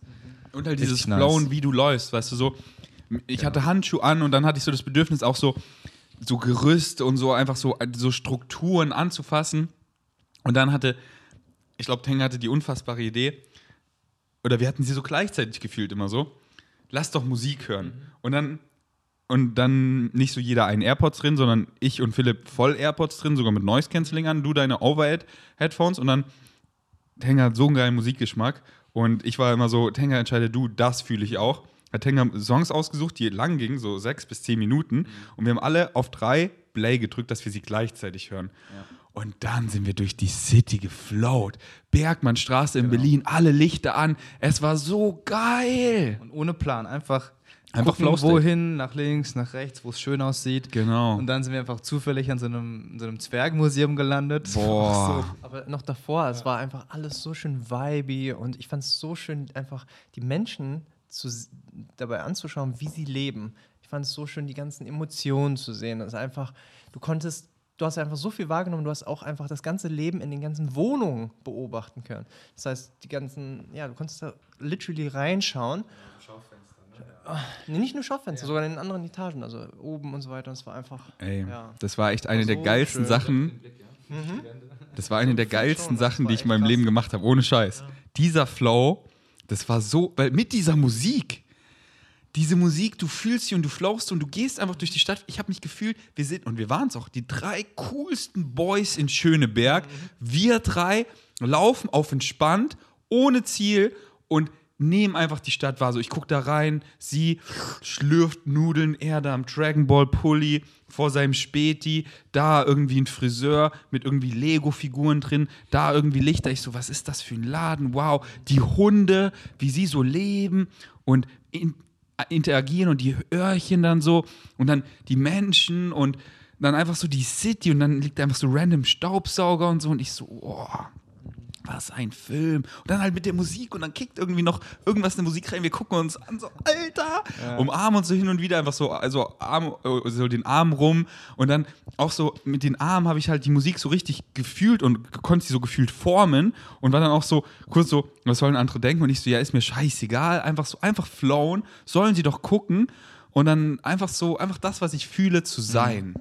Und halt dieses nice. Flowen, wie du läufst, weißt du, so. Ich hatte Handschuhe an und dann hatte ich so das Bedürfnis, auch so, so Gerüst und so einfach so, so Strukturen anzufassen. Und dann hatte, ich glaube, Tenga hatte die unfassbare Idee, oder wir hatten sie so gleichzeitig gefühlt immer so, lass doch Musik hören. Und dann, und dann nicht so jeder einen AirPods drin, sondern ich und Philipp voll AirPods drin, sogar mit Noise Cancelling an, du deine Overhead-Headphones und dann Tenga hat so einen geilen Musikgeschmack und ich war immer so, Tenga entscheide du, das fühle ich auch. Hat Tenga Songs ausgesucht, die lang gingen, so sechs bis zehn Minuten und wir haben alle auf drei Play gedrückt, dass wir sie gleichzeitig hören. Und dann sind wir durch die City geflowt. Bergmannstraße in Berlin, alle Lichter an. Es war so geil. und ohne Plan, einfach, Einfach gucken, wohin, nach links, nach rechts, wo es schön aussieht. Genau. Und dann sind wir einfach zufällig an so einem, in so einem Zwergmuseum gelandet. Boah. Aber noch davor, es war einfach alles so schön vibey und ich fand es so schön, einfach die Menschen zu, dabei anzuschauen, wie sie leben. Ich fand es so schön, die ganzen Emotionen zu sehen. Das ist einfach, du konntest, du hast einfach so viel wahrgenommen, du hast auch einfach das ganze Leben in den ganzen Wohnungen beobachten können. Das heißt, die ganzen, ja, du konntest da literally reinschauen. Nee, nicht nur Schaufenster, sogar in den anderen Etagen, also oben und so weiter. Und es war einfach. Ey, Ja. das war echt eine War der so geilsten schön. Sachen. Das war eine der geilsten Sachen, die ich in meinem krass. Leben gemacht habe, ohne Scheiß. Dieser Flow, das war so, weil mit dieser Musik, diese Musik, du fühlst sie und du flowst und du gehst einfach durch die Stadt. Ich habe mich gefühlt, wir sind, und wir waren es auch, die drei coolsten Boys in Schöneberg. Wir drei laufen auf entspannt, ohne Ziel und nehmen einfach die Stadt wahr. So, ich gucke da rein, sie schlürft Nudeln, er da am Dragon Ball Pulli vor seinem Späti, da irgendwie ein Friseur mit irgendwie Lego-Figuren drin, da irgendwie Lichter. Ich so, was ist das für ein Laden? Wow, die Hunde, wie sie so leben und in, interagieren und die Öhrchen dann so und dann die Menschen und dann einfach so die City und dann liegt einfach so random Staubsauger und so und ich so, oh, was ein Film. Und dann halt mit der Musik und dann kickt irgendwie noch irgendwas in der Musik rein. Wir gucken uns an, so, Alter, umarmen uns so hin und wieder einfach so, also Arm, äh, so den Arm rum. Und dann auch so mit den Armen habe ich halt die Musik so richtig gefühlt und konnte sie so gefühlt formen und war dann auch so kurz so, was sollen andere denken? Und ich so, ja, ist mir scheißegal, einfach so, einfach flown, sollen sie doch gucken. Und dann einfach so, einfach das, was ich fühle, zu sein.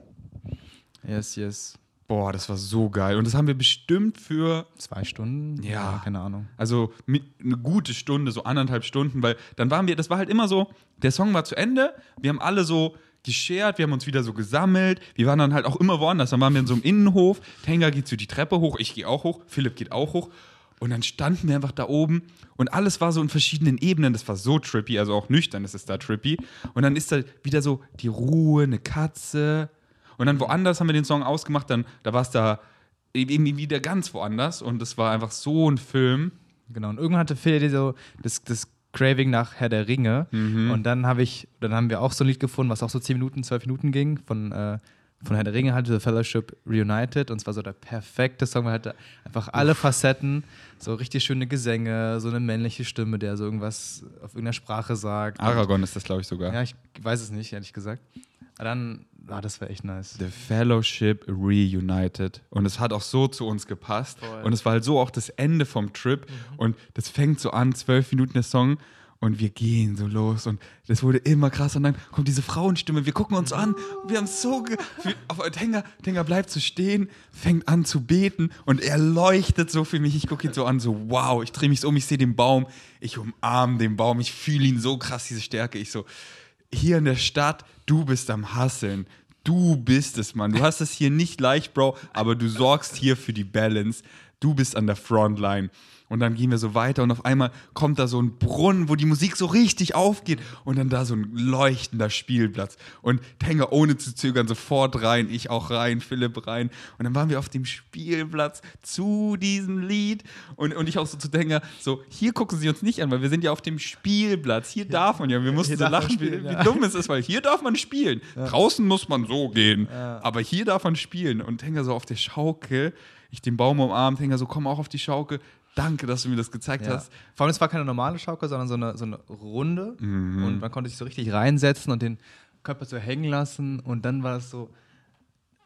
Yes, yes. Boah, das war so geil. Und das haben wir bestimmt für Zwei Stunden? Ja. keine Ahnung. Also eine gute Stunde, so anderthalb Stunden, weil dann waren wir, das war halt immer so, der Song war zu Ende, wir haben alle so geschert, wir haben uns wieder so gesammelt, wir waren dann halt auch immer woanders, dann waren wir in so einem Innenhof, Tenga geht so die Treppe hoch, ich gehe auch hoch, Philipp geht auch hoch und dann standen wir einfach da oben und alles war so in verschiedenen Ebenen, das war so trippy, also auch nüchtern ist es da trippy und dann ist da wieder so die Ruhe, eine Katze und dann woanders haben wir den Song ausgemacht, dann da war es da eben wieder ganz woanders und das war einfach so ein Film. Genau. Und irgendwann hatte Phil so das, das Craving nach Herr der Ringe. Mhm. Und dann habe ich, dann haben wir auch so ein Lied gefunden, was auch so 10 Minuten, 12 Minuten ging, von, äh, von Herr der Ringe halt, The Fellowship Reunited. Und zwar so der perfekte Song, weil hatte einfach alle Facetten, so richtig schöne Gesänge, so eine männliche Stimme, der so irgendwas auf irgendeiner Sprache sagt. Aragorn ist das, glaube ich, sogar. Ja, ich weiß es nicht, ehrlich gesagt. Aber dann, ah, das war echt nice. The Fellowship Reunited. Und es hat auch so zu uns gepasst. Voll. Und es war halt so auch das Ende vom Trip. Und das fängt so an, zwölf Minuten der Song. Und wir gehen so los. Und das wurde immer krasser. Und dann kommt diese Frauenstimme. Wir gucken uns an. Wir haben so. Aber Tenga, Tenga bleibt so stehen, fängt an zu beten. Und er leuchtet so für mich. Ich gucke ihn so an, so wow. Ich drehe mich so um, ich sehe den Baum. Ich umarme den Baum. Ich fühle ihn so krass, diese Stärke. Ich so, hier in der Stadt, du bist am Hasseln. Du bist es, Mann. Du hast es hier nicht leicht, Bro, aber du sorgst hier für die Balance. Du bist an der Frontline. Und dann gehen wir so weiter und auf einmal kommt da so ein Brunnen, wo die Musik so richtig aufgeht und dann da so ein leuchtender Spielplatz. Und Tenga ohne zu zögern sofort rein, ich auch rein, Philipp rein. Und dann waren wir auf dem Spielplatz zu diesem Lied und, und ich auch so zu Tenga, so, hier gucken sie uns nicht an, weil wir sind ja auf dem Spielplatz. Hier darf man ja, wir mussten so lachen, wie, spielen, wie ja. dumm es ist, weil hier darf man spielen. Draußen muss man so gehen. Aber hier darf man spielen. Und Tenga so auf der Schaukel, ich den Baum umarmt, Tenga so, komm auch auf die Schaukel. Danke, dass du mir das gezeigt Ja. hast. Vor allem, es war keine normale Schaukel, sondern so eine, so eine runde. Mhm. Und man konnte sich so richtig reinsetzen und den Körper so hängen lassen. Und dann war das so,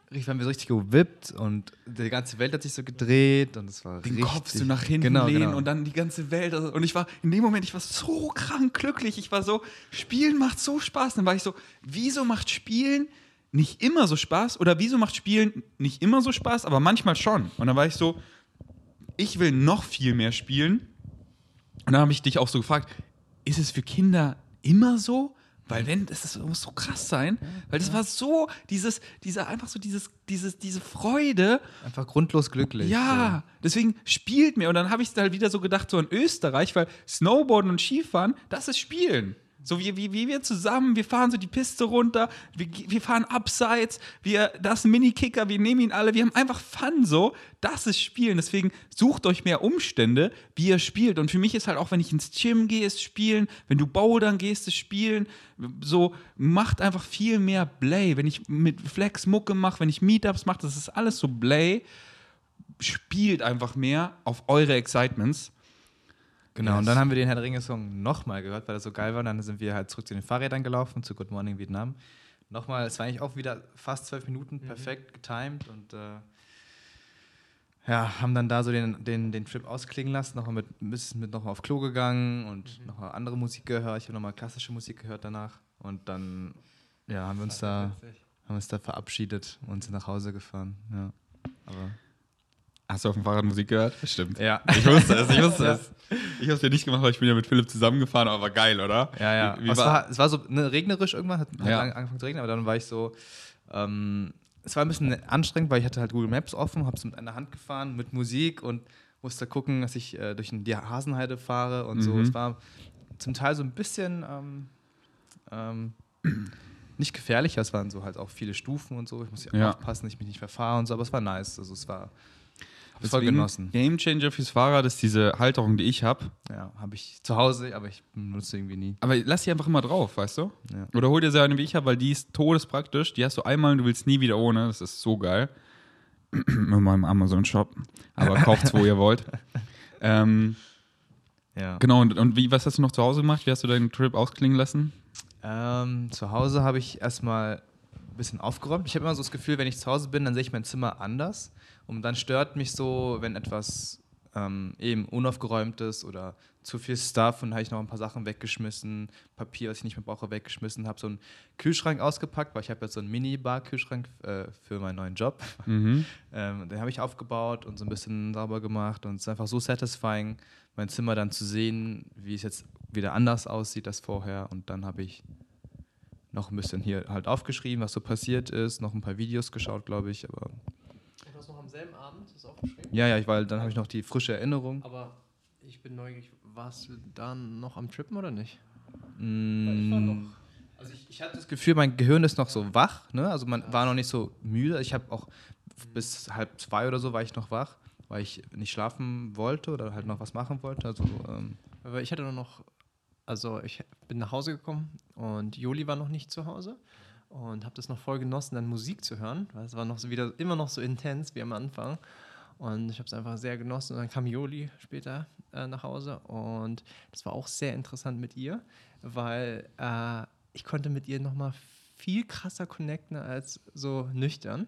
richtig, waren wir so richtig gewippt und die ganze Welt hat sich so gedreht und es war Den richtig, Kopf so nach hinten genau, lehnen genau. und dann die ganze Welt. also- Und ich war in dem Moment, ich war so krank glücklich. Ich war so, Spielen macht so Spaß. Dann war ich so, wieso macht Spielen nicht immer so Spaß? Oder wieso macht Spielen nicht immer so Spaß, aber manchmal schon? Und dann war ich so, ich will noch viel mehr spielen. Und dann habe ich dich auch so gefragt, ist es für Kinder immer so? Weil wenn, das, ist, das muss so krass sein, weil das war so, dieses, dieser, einfach so dieses, dieses, diese Freude, Einfach grundlos glücklich. ja, deswegen spielt mir. Und dann habe ich halt wieder so gedacht, so in Österreich, weil Snowboarden und Skifahren, das ist Spielen. So wie, wie, wie wir zusammen, wir fahren so die Piste runter, wir, wir fahren abseits, wir, das Mini-Kicker, wir nehmen ihn alle, wir haben einfach Fun so. Das ist Spielen. Deswegen sucht euch mehr Umstände, wie ihr spielt. Und für mich ist halt auch, wenn ich ins Gym gehe, ist Spielen, wenn du bouldern gehst, ist Spielen. So, macht einfach viel mehr Play. Wenn ich mit Flex Mucke mache, wenn ich Meetups mache, das ist alles so Play spielt einfach mehr auf eure Excitements. Genau, Yes. und dann haben wir den Herr der Ringe-Song nochmal gehört, weil er so geil war. Und dann sind wir halt zurück zu den Fahrrädern gelaufen, zu Good Morning Vietnam. Nochmal, es war eigentlich auch wieder fast zwölf Minuten, perfekt getimed und äh, ja, haben dann da so den, den, den Trip ausklingen lassen, nochmal mit, bisschen mit nochmal auf Klo gegangen und nochmal andere Musik gehört. Ich habe nochmal klassische Musik gehört danach. Und dann ja, haben wir uns da, haben uns da verabschiedet und sind nach Hause gefahren. Ja. Aber Hast du auf dem Fahrrad Musik gehört? Stimmt. ja. Ich wusste es, ich wusste es. Ich habe es ja nicht gemacht, weil ich bin ja mit Philipp zusammengefahren, aber war geil, oder? Ja, ja. Wie, wie es, war, war, es war so ne, regnerisch irgendwann, hat, hat Ja. lang- angefangen zu regnen, aber dann war ich so, ähm, es war ein bisschen anstrengend, weil ich hatte halt Google Maps offen, habe es mit einer Hand gefahren, mit Musik und musste gucken, dass ich äh, durch die Hasenheide fahre und so. Mhm. Es war zum Teil so ein bisschen ähm, ähm, nicht gefährlich, es waren so halt auch viele Stufen und so. Ich muss ja Ja. aufpassen, dass ich mich nicht verfahre und so, aber es war nice. Also es war voll genossen. Game Changer fürs Fahrrad ist diese Halterung, die ich habe. Ja, habe ich zu Hause, aber ich benutze irgendwie nie. Aber lass sie einfach immer drauf, weißt du? Ja. Oder hol dir so eine wie ich habe, weil die ist todespraktisch. Die hast du einmal und du willst nie wieder ohne. Das ist so geil. mit meinem Amazon-Shop. Aber kauft's, wo ihr wollt. Ähm, Ja. genau, und, und wie, was hast du noch zu Hause gemacht? Wie hast du deinen Trip ausklingen lassen? Ähm, zu Hause habe ich erstmal ein bisschen aufgeräumt. Ich habe immer so das Gefühl, wenn ich zu Hause bin, dann sehe ich mein Zimmer anders. Und dann stört mich so, wenn etwas ähm, eben unaufgeräumt ist oder zu viel Stuff und habe ich noch ein paar Sachen weggeschmissen, Papier, was ich nicht mehr brauche, weggeschmissen, habe so einen Kühlschrank ausgepackt, weil ich habe jetzt so einen Mini-Bar-Kühlschrank äh, für meinen neuen Job. Mhm. Ähm, den habe ich aufgebaut und so ein bisschen sauber gemacht und es ist einfach so satisfying, mein Zimmer dann zu sehen, wie es jetzt wieder anders aussieht als vorher. Und dann habe ich noch ein bisschen hier halt aufgeschrieben, was so passiert ist, noch ein paar Videos geschaut, glaube ich. Aber Und das noch am selben Abend, das aufgeschrieben? ja, ja, ich, weil dann habe ich noch die frische Erinnerung. Aber ich bin neugierig, warst du dann noch am Trippen oder nicht? Mm, Also ich, ich hatte das Gefühl, mein Gehirn ist noch so wach, ne? Also man war noch nicht so müde. Ich habe auch bis halb zwei oder so war ich noch wach, weil ich nicht schlafen wollte oder halt noch was machen wollte. Also ähm, Aber ich hatte nur noch, also ich bin nach Hause gekommen und Joli war noch nicht zu Hause und habe das noch voll genossen, dann Musik zu hören, weil es war noch so wieder immer noch so intens wie am Anfang. Und ich habe es einfach sehr genossen. Und dann kam Joli später äh, nach Hause und das war auch sehr interessant mit ihr, weil äh, ich konnte mit ihr nochmal viel krasser connecten als so nüchtern.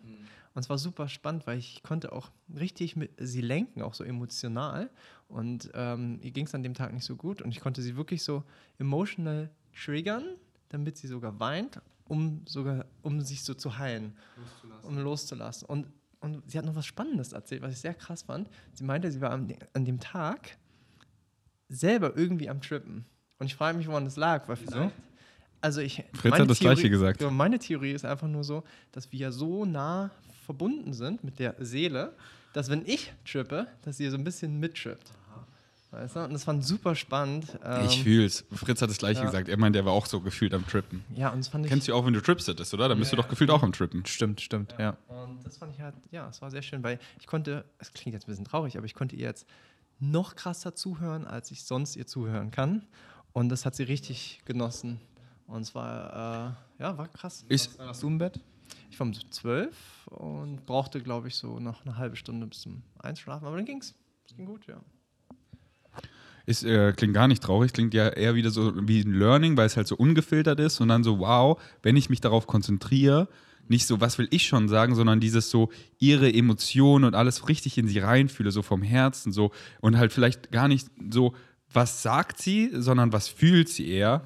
Und es war super spannend, weil ich konnte auch richtig mit sie lenken, auch so emotional. Und ähm, ihr ging es an dem Tag nicht so gut. Und ich konnte sie wirklich so emotional triggern, damit sie sogar weint, um sogar, um sich so zu heilen, um loszulassen. Und, und sie hat noch was Spannendes erzählt, was ich sehr krass fand. Sie meinte, sie war an, an dem Tag selber irgendwie am Trippen. Und ich frage mich, woran das lag. Weil vielleicht, also ich, Fritz hat das Gleiche gesagt. Ja, meine Theorie ist einfach nur so, dass wir ja so nah verbunden sind mit der Seele, dass wenn ich trippe, dass sie so ein bisschen mittrippt. Weißt du? Und das fand super spannend. Ähm, ich fühl's. Fritz hat das Gleiche ja. gesagt. Er meint, er war auch so gefühlt am Trippen. Ja, und das fand ich. Kennst du auch, wenn du Trips hättest, oder? Dann bist du doch gefühlt auch am Trippen. stimmt, stimmt, ja. Und das fand ich halt, ja, es war sehr schön, weil ich konnte, es klingt jetzt ein bisschen traurig, aber ich konnte ihr jetzt noch krasser zuhören, als ich sonst ihr zuhören kann. Und das hat sie richtig genossen. Und es war, äh, ja, war krass. Ist, Warst du im Bett? Ich war um zwölf und brauchte, glaube ich, so noch eine halbe Stunde bis zum Einschlafen, aber dann ging's. Es ging gut, ja. Ist, äh, klingt gar nicht traurig, klingt ja eher wieder so wie ein Learning, weil es halt so ungefiltert ist und dann so, wow, wenn ich mich darauf konzentriere, nicht so, was will ich schon sagen, sondern dieses so, ihre Emotionen und alles richtig in sie reinfühle, so vom Herzen, so und halt vielleicht gar nicht so, was sagt sie, sondern was fühlt sie eher.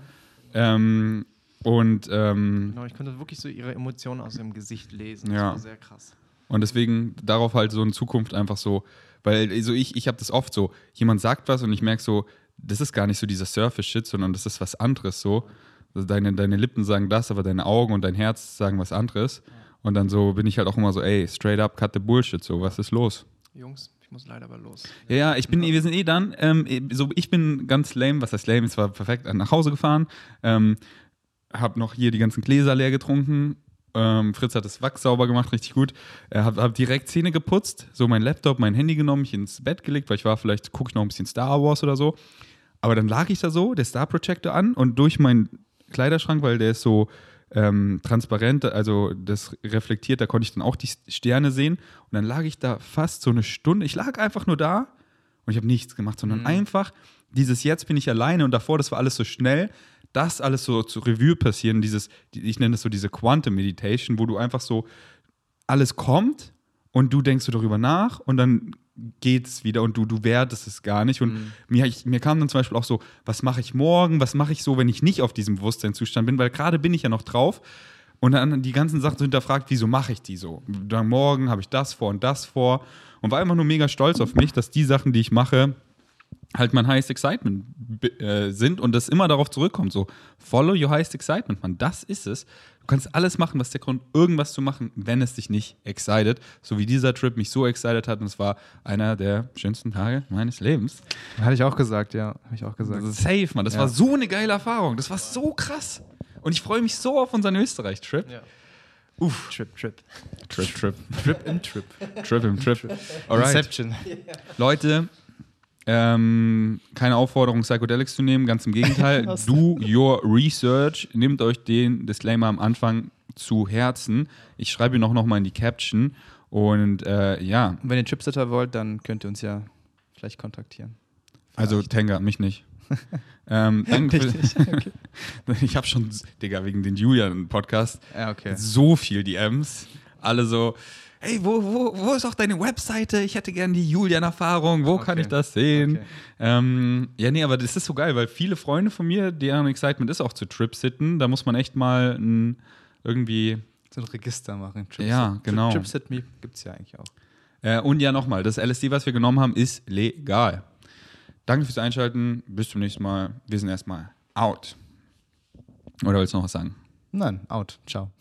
Ähm, und ähm, genau, ich konnte wirklich so ihre Emotionen aus ihrem Gesicht lesen. Ja. Das war sehr krass. Und deswegen darauf halt so in Zukunft einfach so, weil also ich, ich habe das oft so, jemand sagt was und ich merke so, das ist gar nicht so dieser Surface-Shit, sondern das ist was anderes so. Also deine, deine Lippen sagen das, aber deine Augen und dein Herz sagen was anderes. Und dann so bin ich halt auch immer so, ey, straight up, cut the bullshit, so, was ist los? Jungs, ich muss leider aber los. Ja, ja, ich bin, wir sind eh dann, ähm, so, ich bin ganz lame, was heißt lame, es war perfekt, nach Hause gefahren, ähm, hab noch hier die ganzen Gläser leer getrunken, ähm, Fritz hat das Wachs sauber gemacht, richtig gut. Äh, hab, hab direkt Zähne geputzt, so mein Laptop, mein Handy genommen, mich ins Bett gelegt, weil ich war, vielleicht gucke ich noch ein bisschen Star Wars oder so. Aber dann lag ich da so, der Star Projector an und durch meinen Kleiderschrank, weil der ist so ähm, transparent, also das reflektiert, da konnte ich dann auch die Sterne sehen. Und dann lag ich da fast so eine Stunde. Ich lag einfach nur da und ich habe nichts gemacht, sondern Mhm. einfach dieses Jetzt bin ich alleine und davor, das war alles so schnell, das alles so zu Revue passieren, dieses, die- ich nenne das so diese Quantum Meditation, wo du einfach so alles kommt und du denkst so darüber nach und dann geht es wieder und du, du wertest es gar nicht. Und mir, ich, mir kam dann zum Beispiel auch so, was mache ich morgen, was mache ich so, wenn ich nicht auf diesem Bewusstseinszustand bin, weil gerade bin ich ja noch drauf und dann die ganzen Sachen so hinterfragt, wieso mache ich die so? Dann morgen habe ich das vor und das vor und war immer nur mega stolz auf mich, dass die Sachen, die ich mache, halt mein highest excitement äh, sind und das immer darauf zurückkommt, so follow your highest excitement, man, das ist es. Du kannst alles machen, was der Grund, irgendwas zu machen, wenn es dich nicht excited, so wie dieser Trip mich so excited hat und es war einer der schönsten Tage meines Lebens. Hatte ich auch gesagt, ja. Habe ich auch gesagt. Safe, man, das Ja. war so eine geile Erfahrung, das war so krass und ich freue mich so auf unseren Österreich-Trip. Ja. Uff, Trip, Trip. Trip, Trip, Trip im Trip. Trip im Trip. Alright. Inception. Leute, ähm, keine Aufforderung, Psychedelics zu nehmen, ganz im Gegenteil. Do your research. Nehmt euch den Disclaimer am Anfang zu Herzen. Ich schreibe ihn auch nochmal in die Caption. Und äh, ja, Und wenn ihr Chipsitter wollt, dann könnt ihr uns ja vielleicht kontaktieren. also Tenga, mich nicht. ähm, danke für, ich habe schon, Digga, wegen den Julian-Podcast Ja, okay. so viel DMs. Alle so, hey, wo, wo, wo ist auch deine Webseite? Ich hätte gern die Julian-Erfahrung. Wo kann Okay. ich das sehen? Okay. Ähm, ja, nee, aber das ist so geil, weil viele Freunde von mir, deren Excitement ist auch zu Trip-Sitten. Da muss man echt mal ein, irgendwie. So ein Register machen. Trips Ja, genau. Trips at Me gibt es ja eigentlich auch. Äh, und ja, nochmal, das LSD, was wir genommen haben, ist legal. Danke fürs Einschalten. Bis zum nächsten Mal. Wir sind erstmal out. Oder willst du noch was sagen? Nein, out. Ciao.